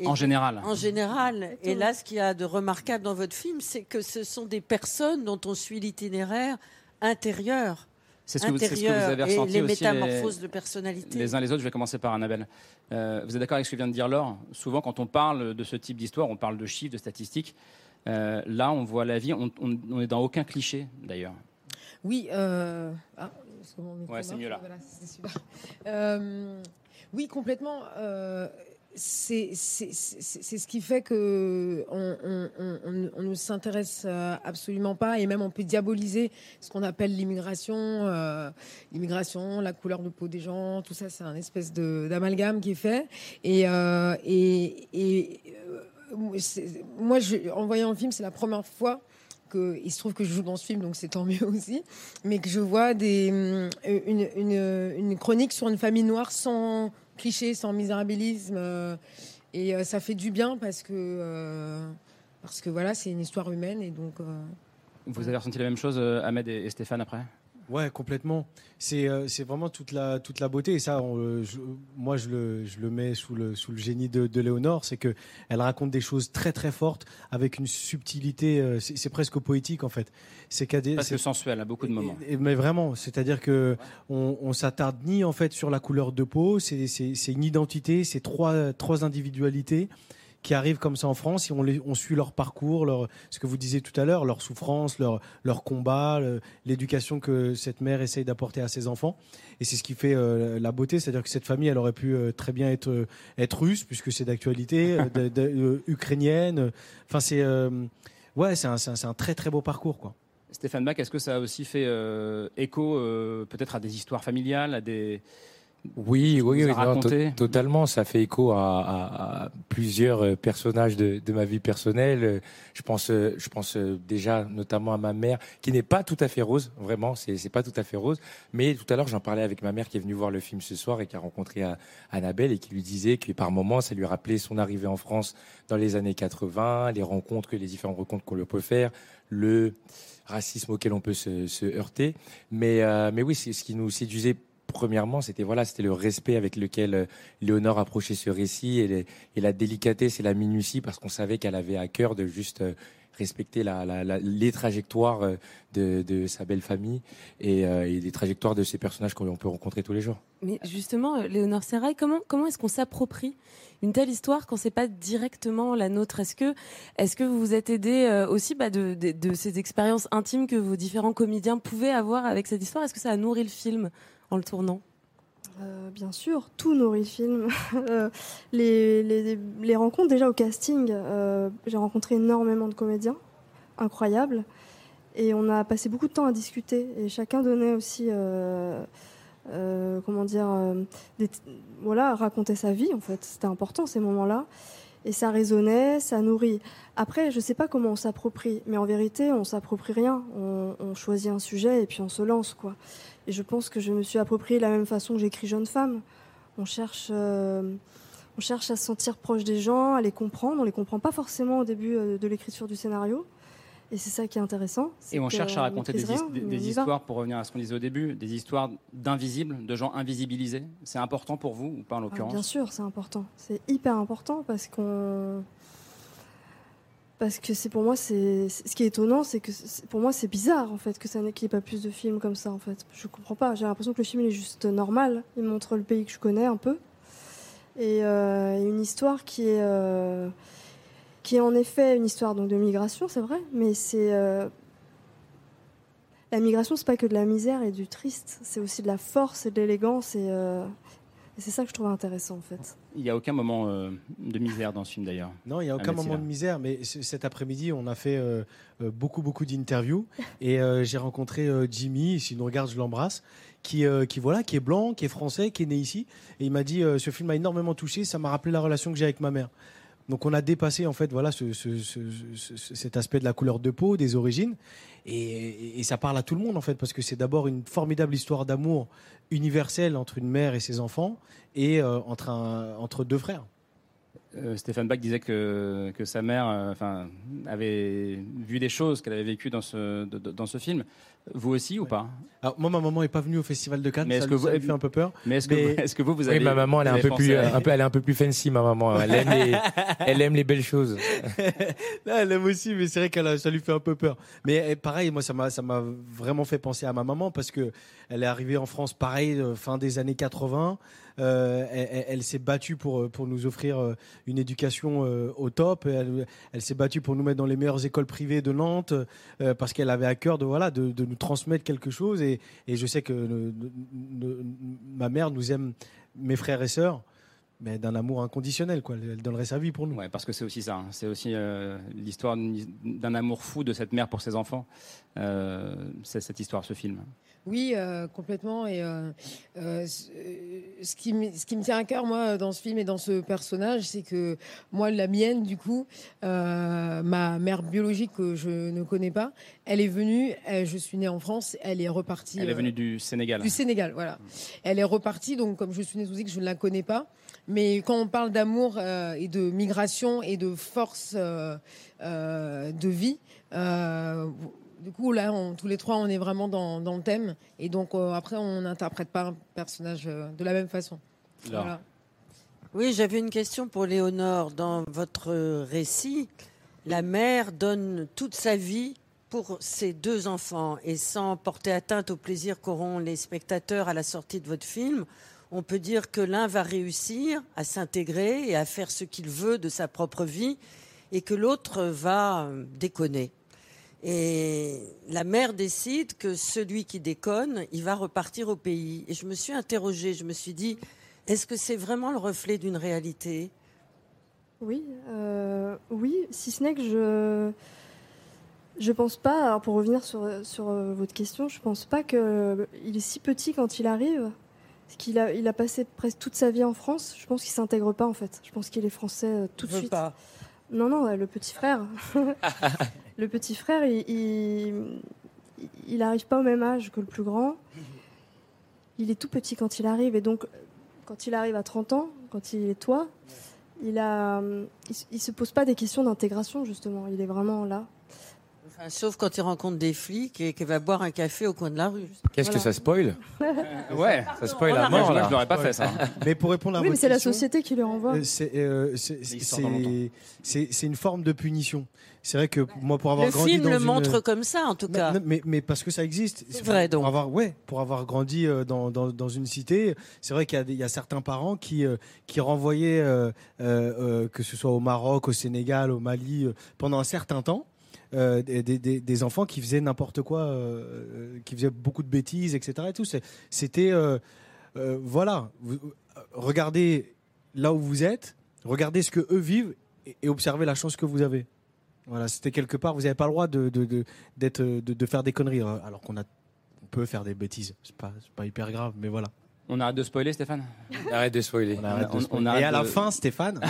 Speaker 3: Et
Speaker 1: En général.
Speaker 3: En général. Et là, ce qu'il y a de remarquable dans votre film, c'est que ce sont des personnes dont on suit l'itinéraire intérieur.
Speaker 1: C'est ce, que vous- c'est ce que vous
Speaker 3: intérieur
Speaker 1: avez
Speaker 3: et
Speaker 1: ressenti
Speaker 3: les
Speaker 1: aussi
Speaker 3: métamorphoses de personnalité.
Speaker 1: les uns les autres. Je vais commencer par Annabelle. Euh, vous êtes d'accord avec ce que vient de dire Laure? Souvent, quand on parle de ce type d'histoire, on parle de chiffres, de statistiques. Euh, là, on voit la vie. On, on- on est dans aucun cliché, d'ailleurs.
Speaker 31: Oui, euh... ah,
Speaker 1: Ouais, mieux là.
Speaker 31: Voilà. Euh, oui, complètement. C'est ce qui fait que on, ne s'intéresse euh, absolument pas et même on peut diaboliser ce qu'on appelle l'immigration, euh, l'immigration, la couleur de peau des gens, tout ça, c'est un espèce d'amalgame qui est fait. Et, euh, moi, en voyant le film, c'est la première fois que, il se trouve que je joue dans ce film, donc c'est tant mieux (laughs) aussi, mais que je vois une chronique sur une famille noire sans cliché, sans misérabilisme. Euh, et euh, ça fait du bien parce que, euh, parce que voilà, c'est une histoire humaine. Et donc,
Speaker 1: Vous avez ressenti la même chose, Ahmed et Stéphane, après?
Speaker 29: Ouais, complètement. C'est euh, c'est vraiment toute la toute la beauté et ça, euh, moi je le je le mets sous le sous le génie de, de Léonore, c'est que elle raconte des choses très très fortes avec une subtilité. Euh, c'est presque poétique en fait.
Speaker 1: C'est presque sensuel à beaucoup de moments.
Speaker 29: mais vraiment, c'est-à-dire que on, on s'attarde ni en fait sur la couleur de peau, c'est c'est une identité, c'est trois trois individualités qui arrivent comme ça en France et on, suit leur parcours, ce que vous disiez tout à l'heure, leur souffrance, leur, leur combat, l'éducation que cette mère essaye d'apporter à ses enfants. Et c'est ce qui fait euh, la beauté, c'est-à-dire que cette famille, elle aurait pu euh, très bien être, être russe, puisque c'est d'actualité, euh, ukrainienne. Enfin, c'est ouais, un, un, un, très très beau parcours, quoi.
Speaker 1: Stéphane Bach, est-ce que ça a aussi fait écho peut-être à des histoires familiales, à des
Speaker 32: oui, oui, oui totalement. Ça fait écho à, plusieurs euh, personnages de, ma vie personnelle. Je pense, euh, je pense euh, déjà notamment à ma mère, qui n'est pas tout à fait rose, vraiment, c'est pas tout à fait rose. Mais tout à l'heure, j'en parlais avec ma mère qui est venue voir le film ce soir et qui a rencontré Annabelle et qui lui disait que par moments, ça lui rappelait son arrivée en France dans les années 80, les rencontres, les différentes rencontres qu'on peut faire, le racisme auquel on peut se, heurter. Mais, mais oui, c'est ce qui nous séduisait premièrement, c'était voilà, c'était le respect avec lequel euh, Léonore approchait ce récit et, la délicatesse et la minutie parce qu'on savait qu'elle avait à cœur de juste euh, respecter les trajectoires euh, de, sa belle famille et, les trajectoires de ces personnages qu'on peut rencontrer tous les jours.
Speaker 2: Mais justement, Léonore Serrail, comment, est-ce qu'on s'approprie une telle histoire quand c'est pas directement la nôtre? Est-ce que, vous vous êtes aidé aussi bah, de, ces expériences intimes que vos différents comédiens pouvaient avoir avec cette histoire? Est-ce que ça a nourri le film? En le tournant
Speaker 30: euh, bien sûr, tout nourrit le film. (laughs) Euh, les, les, rencontres déjà au casting, euh, j'ai rencontré énormément de comédiens, incroyables, et on a passé beaucoup de temps à discuter, et chacun donnait aussi, comment dire, voilà, raconter sa vie en fait. C'était important ces moments-là, et ça résonnait, ça nourrit. Après, je ne sais pas comment on s'approprie, mais en vérité, on s'approprie rien. On, choisit un sujet et puis on se lance, quoi. Et je pense que je me suis approprié de la même façon que j'écris Jeune femme. On cherche, euh, on cherche à se sentir proche des gens, à les comprendre. On les comprend pas forcément au début euh, de l'écriture du scénario. Et c'est ça qui est intéressant.
Speaker 1: et on cherche à raconter des, des, histoires, pour revenir à ce qu'on disait au début, des histoires d'invisibles, de gens invisibilisés. C'est important pour vous ou pas en ah, l'occurrence
Speaker 30: Bien sûr, c'est important. C'est hyper important parce qu'on parce que c'est pour moi c'est ce qui est étonnant c'est que pour moi c'est bizarre en fait que ça qu'il n'y ait pas plus de films comme ça en fait je comprends pas j'ai l'impression que le film est juste normal il montre le pays que je connais un peu et euh, une histoire qui est euh, qui est en effet une histoire donc de migration c'est vrai mais c'est euh, la migration c'est pas que de la misère et du triste c'est aussi de la force et de l'élégance et et c'est ça que je trouve intéressant en fait.
Speaker 1: Il n'y a aucun moment euh, de misère dans ce film d'ailleurs.
Speaker 29: Non, il n'y a aucun moment de misère, mais cet après-midi, on a fait euh, euh, beaucoup, beaucoup d'interviews (laughs) et j'ai rencontré Jimmy, si nous regarde, je l'embrasse, qui, qui, voilà, qui est blanc, qui est français, qui est né ici. Et il m'a dit Ce film m'a énormément touché, ça m'a rappelé la relation que j'ai avec ma mère. Donc on a dépassé en fait voilà ce, cet aspect de la couleur de peau, des origines, et, ça parle à tout le monde en fait parce que c'est d'abord une formidable histoire d'amour universelle entre une mère et ses enfants et euh, entre deux frères.
Speaker 1: Euh, Stéphane Bach disait que, que sa mère euh, enfin, avait vu des choses qu'elle avait vécues dans ce, dans ce film. Vous aussi ou pas?
Speaker 29: Alors, Moi, ma maman n'est pas venue au Festival de Cannes. Mais est-ce que vous avez fait un peu peur
Speaker 1: Mais est-ce que, vous, est-ce que vous, vous avez
Speaker 32: Oui, ma maman, elle est un peu plus, un peu, elle est un peu plus fancy, ma maman. Elle aime les, (laughs) elle aime les belles choses. (laughs)
Speaker 29: elle aime aussi, mais c'est vrai qu'elle ça lui fait un peu peur. Mais eh, pareil, moi, ça m'a, ça m'a vraiment fait penser à ma maman parce que elle est arrivée en France, pareil, fin des années 80. Euh, elle, s'est battue pour, euh, pour nous offrir euh, une éducation au top. Elle, elle s'est battue pour nous mettre dans les meilleures écoles privées de Nantes parce qu'elle avait à cœur de, voilà, de, de, nous transmettre quelque chose. Et, et je sais que ma mère nous aime, mes frères et sœurs mais d'un amour inconditionnel, quoi. Elle donnerait sa vie pour nous.
Speaker 1: Ouais, parce que c'est aussi ça. hein. C'est aussi euh, l'histoire d'un amour fou de cette mère pour ses enfants. Euh, c'est cette histoire, ce film.
Speaker 31: Oui, euh, complètement. Et euh, euh, ce euh, qui, me- ce qui me tient à cœur, moi, dans ce film et dans ce personnage, c'est que moi, la mienne, du coup, euh, ma mère biologique que je ne connais pas, elle est venue, elle- je suis née en France, elle est repartie.
Speaker 1: Elle est
Speaker 31: euh,
Speaker 1: venue du Sénégal.
Speaker 31: du Sénégal, voilà. Elle est repartie, donc comme je suis née sous que je ne la connais pas. Mais quand on parle d'amour euh, et de migration et de force euh, euh, de vie, euh, du coup là, on- tous les trois, on est vraiment dans, dans le thème. Et donc euh, après, on n'interprète pas un personnage euh, de la même façon. Voilà.
Speaker 3: Oui, j'avais une question pour Léonore. Dans votre récit, la mère donne toute sa vie pour ses deux enfants et sans porter atteinte au plaisir qu'auront les spectateurs à la sortie de votre film, on peut dire que l'un va réussir à s'intégrer et à faire ce qu'il veut de sa propre vie et que l'autre va déconner. Et la mère décide que celui qui déconne, il va repartir au pays. Et je me suis interrogée, je me suis dit, est-ce que c'est vraiment le reflet d'une réalité?
Speaker 30: Oui, euh, oui, si ce n'est que je je pense pas. Alors pour revenir sur sur euh, votre question, je pense pas que il est si petit quand il arrive. Parce qu'il a il a passé presque toute sa vie en France. Je pense qu'il s'intègre pas en fait. Je pense qu'il est français euh, tout de suite.
Speaker 3: pas.
Speaker 30: Non non, le petit frère. (laughs) le petit frère, il, il il arrive pas au même âge que le plus grand. Il est tout petit quand il arrive et donc quand il arrive à 30 ans, quand il est toi, il s- il se pose pas des questions d'intégration justement. Il est vraiment là.
Speaker 3: Enfin, Sauf quand il rencontre des flics et qu'il va boire un café au coin de la rue.
Speaker 32: Qu'est-ce que ça spoil
Speaker 1: Ouais,
Speaker 32: ça spoil la mort
Speaker 1: Moi,
Speaker 32: là.
Speaker 1: je l'aurais pas fait ça. (laughs)
Speaker 29: Mais pour répondre à
Speaker 30: oui, mais
Speaker 29: votre
Speaker 30: c'est la
Speaker 29: question,
Speaker 30: société qui le renvoie.
Speaker 29: euh, c'est euh, c'est-
Speaker 1: il sort dans
Speaker 29: c'est- c'est- c'est une forme de punition. C'est vrai que moi, pour avoir
Speaker 3: Le
Speaker 29: grandi
Speaker 3: film
Speaker 29: dans
Speaker 3: le
Speaker 29: une-
Speaker 3: montre comme ça, en tout cas.
Speaker 29: Mais, mais parce que ça existe.
Speaker 3: C'est vrai,
Speaker 29: pour
Speaker 3: donc.
Speaker 29: Avoir, ouais, pour avoir grandi euh, dans, dans, dans une cité, c'est vrai qu'il y, a des- il y a certains parents qui, euh, qui renvoyaient, euh, euh, euh, que ce soit au Maroc, au Sénégal, au Mali, euh, pendant un certain temps. Euh, des, des- enfants qui faisaient n'importe quoi, euh, euh, qui faisaient beaucoup de bêtises, etc. Et tout. C'était, voilà, regardez là où vous êtes, regardez ce que eux vivent et, observez la chance que vous avez. Voilà, c'était quelque part, vous n'avez pas le droit de, de, de, faire des conneries, euh, alors qu'on peut faire des bêtises. C'est pas, pas hyper grave, mais voilà.
Speaker 1: On arrête de spoiler, Stéphane
Speaker 32: Arrête de spoiler.
Speaker 29: On arrête de
Speaker 1: On- on
Speaker 29: spoiler.
Speaker 1: arrête
Speaker 29: Et à la
Speaker 1: de-
Speaker 29: fin, Stéphane,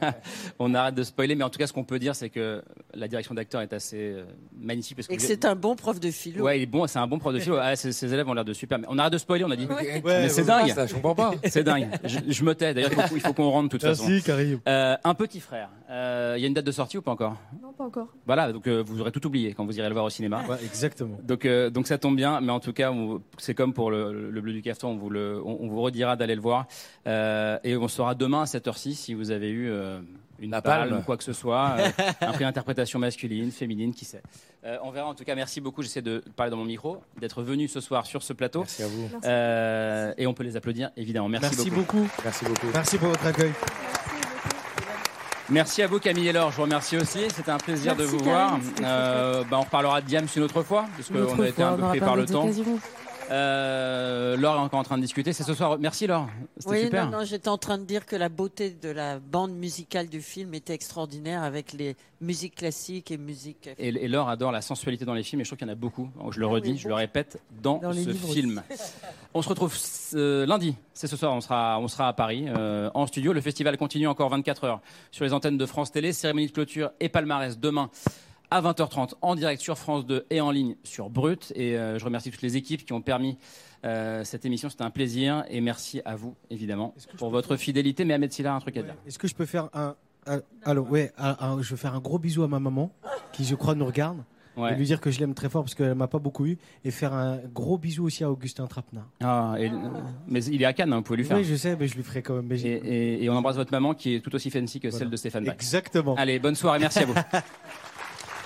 Speaker 29: (laughs)
Speaker 1: on arrête de spoiler, mais en tout cas, ce qu'on peut dire, c'est que la direction d'acteur est assez euh, magnifique. Parce
Speaker 3: Et que c'est un bon prof de philo.
Speaker 1: Ouais, il est bon, c'est un bon prof de philo. Ah, ses, ses élèves ont l'air de super. mais On arrête de spoiler, on a dit.
Speaker 3: Ouais.
Speaker 1: mais c'est dingue.
Speaker 32: ça, je comprends pas.
Speaker 1: C'est dingue. Je, je me tais. D'ailleurs, il faut, qu'on rentre de toute façon.
Speaker 29: Merci, Karim.
Speaker 1: Euh, un petit frère. Euh, Il y a une date de sortie ou pas encore?
Speaker 30: Non, pas encore.
Speaker 1: Voilà, donc euh, vous aurez tout oublié quand vous irez le voir au cinéma.
Speaker 29: Ouais, exactement.
Speaker 1: Donc, euh, donc ça tombe bien, mais en tout cas, c'est comme pour le, le bleu du cafeton, on vous, le, on, on vous redira d'aller le voir. Euh, et on saura demain à 7h06 si vous avez eu euh, une
Speaker 32: La
Speaker 1: palme,
Speaker 32: palme.
Speaker 1: ou quoi que ce soit, euh, (laughs) un prix d'interprétation masculine, féminine, qui sait. Euh, on verra en tout cas, merci beaucoup, j'essaie de parler dans mon micro, d'être venu ce soir sur ce plateau.
Speaker 32: Merci à vous.
Speaker 1: Euh, et on peut les applaudir, évidemment. Merci,
Speaker 29: Merci
Speaker 1: beaucoup.
Speaker 29: beaucoup.
Speaker 32: Merci beaucoup.
Speaker 29: Merci pour votre accueil.
Speaker 1: Merci à vous Camille et Laure, je vous remercie aussi, c'était un plaisir
Speaker 2: Merci,
Speaker 1: de vous voir. Euh, bah, on reparlera de Diams une autre fois, parce
Speaker 2: Une autre
Speaker 1: qu'on a été un peu pris par le temps. Euh, Laure est encore en train de discuter, c'est ce soir. Merci Laure, c'était
Speaker 3: Oui,
Speaker 1: super.
Speaker 3: non, non, j'étais en train de dire que la beauté de la bande musicale du film était extraordinaire avec les musiques classiques et musiques.
Speaker 1: Et, et Laure adore la sensualité dans les films, et je trouve qu'il y en a beaucoup. Je le
Speaker 3: Ah
Speaker 1: redis,
Speaker 3: oui,
Speaker 1: je
Speaker 3: bon.
Speaker 1: le répète, dans,
Speaker 3: Dans
Speaker 1: ce film. (laughs) On se retrouve euh, lundi, c'est ce soir, on sera, on sera à Paris, euh, en studio. Le festival continue encore 24 heures sur les antennes de France Télé. Cérémonie de clôture et palmarès demain à 20h30 en direct sur France 2 et en ligne sur Brut. Et euh, je remercie toutes les équipes qui ont permis euh, cette émission. C'était un plaisir. Et merci à vous, évidemment, pour votre fidélité. Mais Ahmed Silla a un truc à dire.
Speaker 29: Est-ce que je peux faire un, un- alors ouais, un- un- je vais faire un gros bisou à ma maman qui je crois nous regarde
Speaker 1: Ouais.
Speaker 29: et lui dire que je l'aime très fort parce qu'elle m'a pas beaucoup eu et faire un gros bisou aussi à Augustin Trapenard.
Speaker 1: Ah, et- mais il est à Cannes, hein, vous pouvez lui faire.
Speaker 29: Oui, je sais, mais je lui ferai quand même.
Speaker 1: Et, et- et on embrasse votre maman qui est tout aussi fancy que celle de Stéphane Bach.
Speaker 29: Exactement.
Speaker 1: Allez, bonne soirée, merci à vous. (laughs)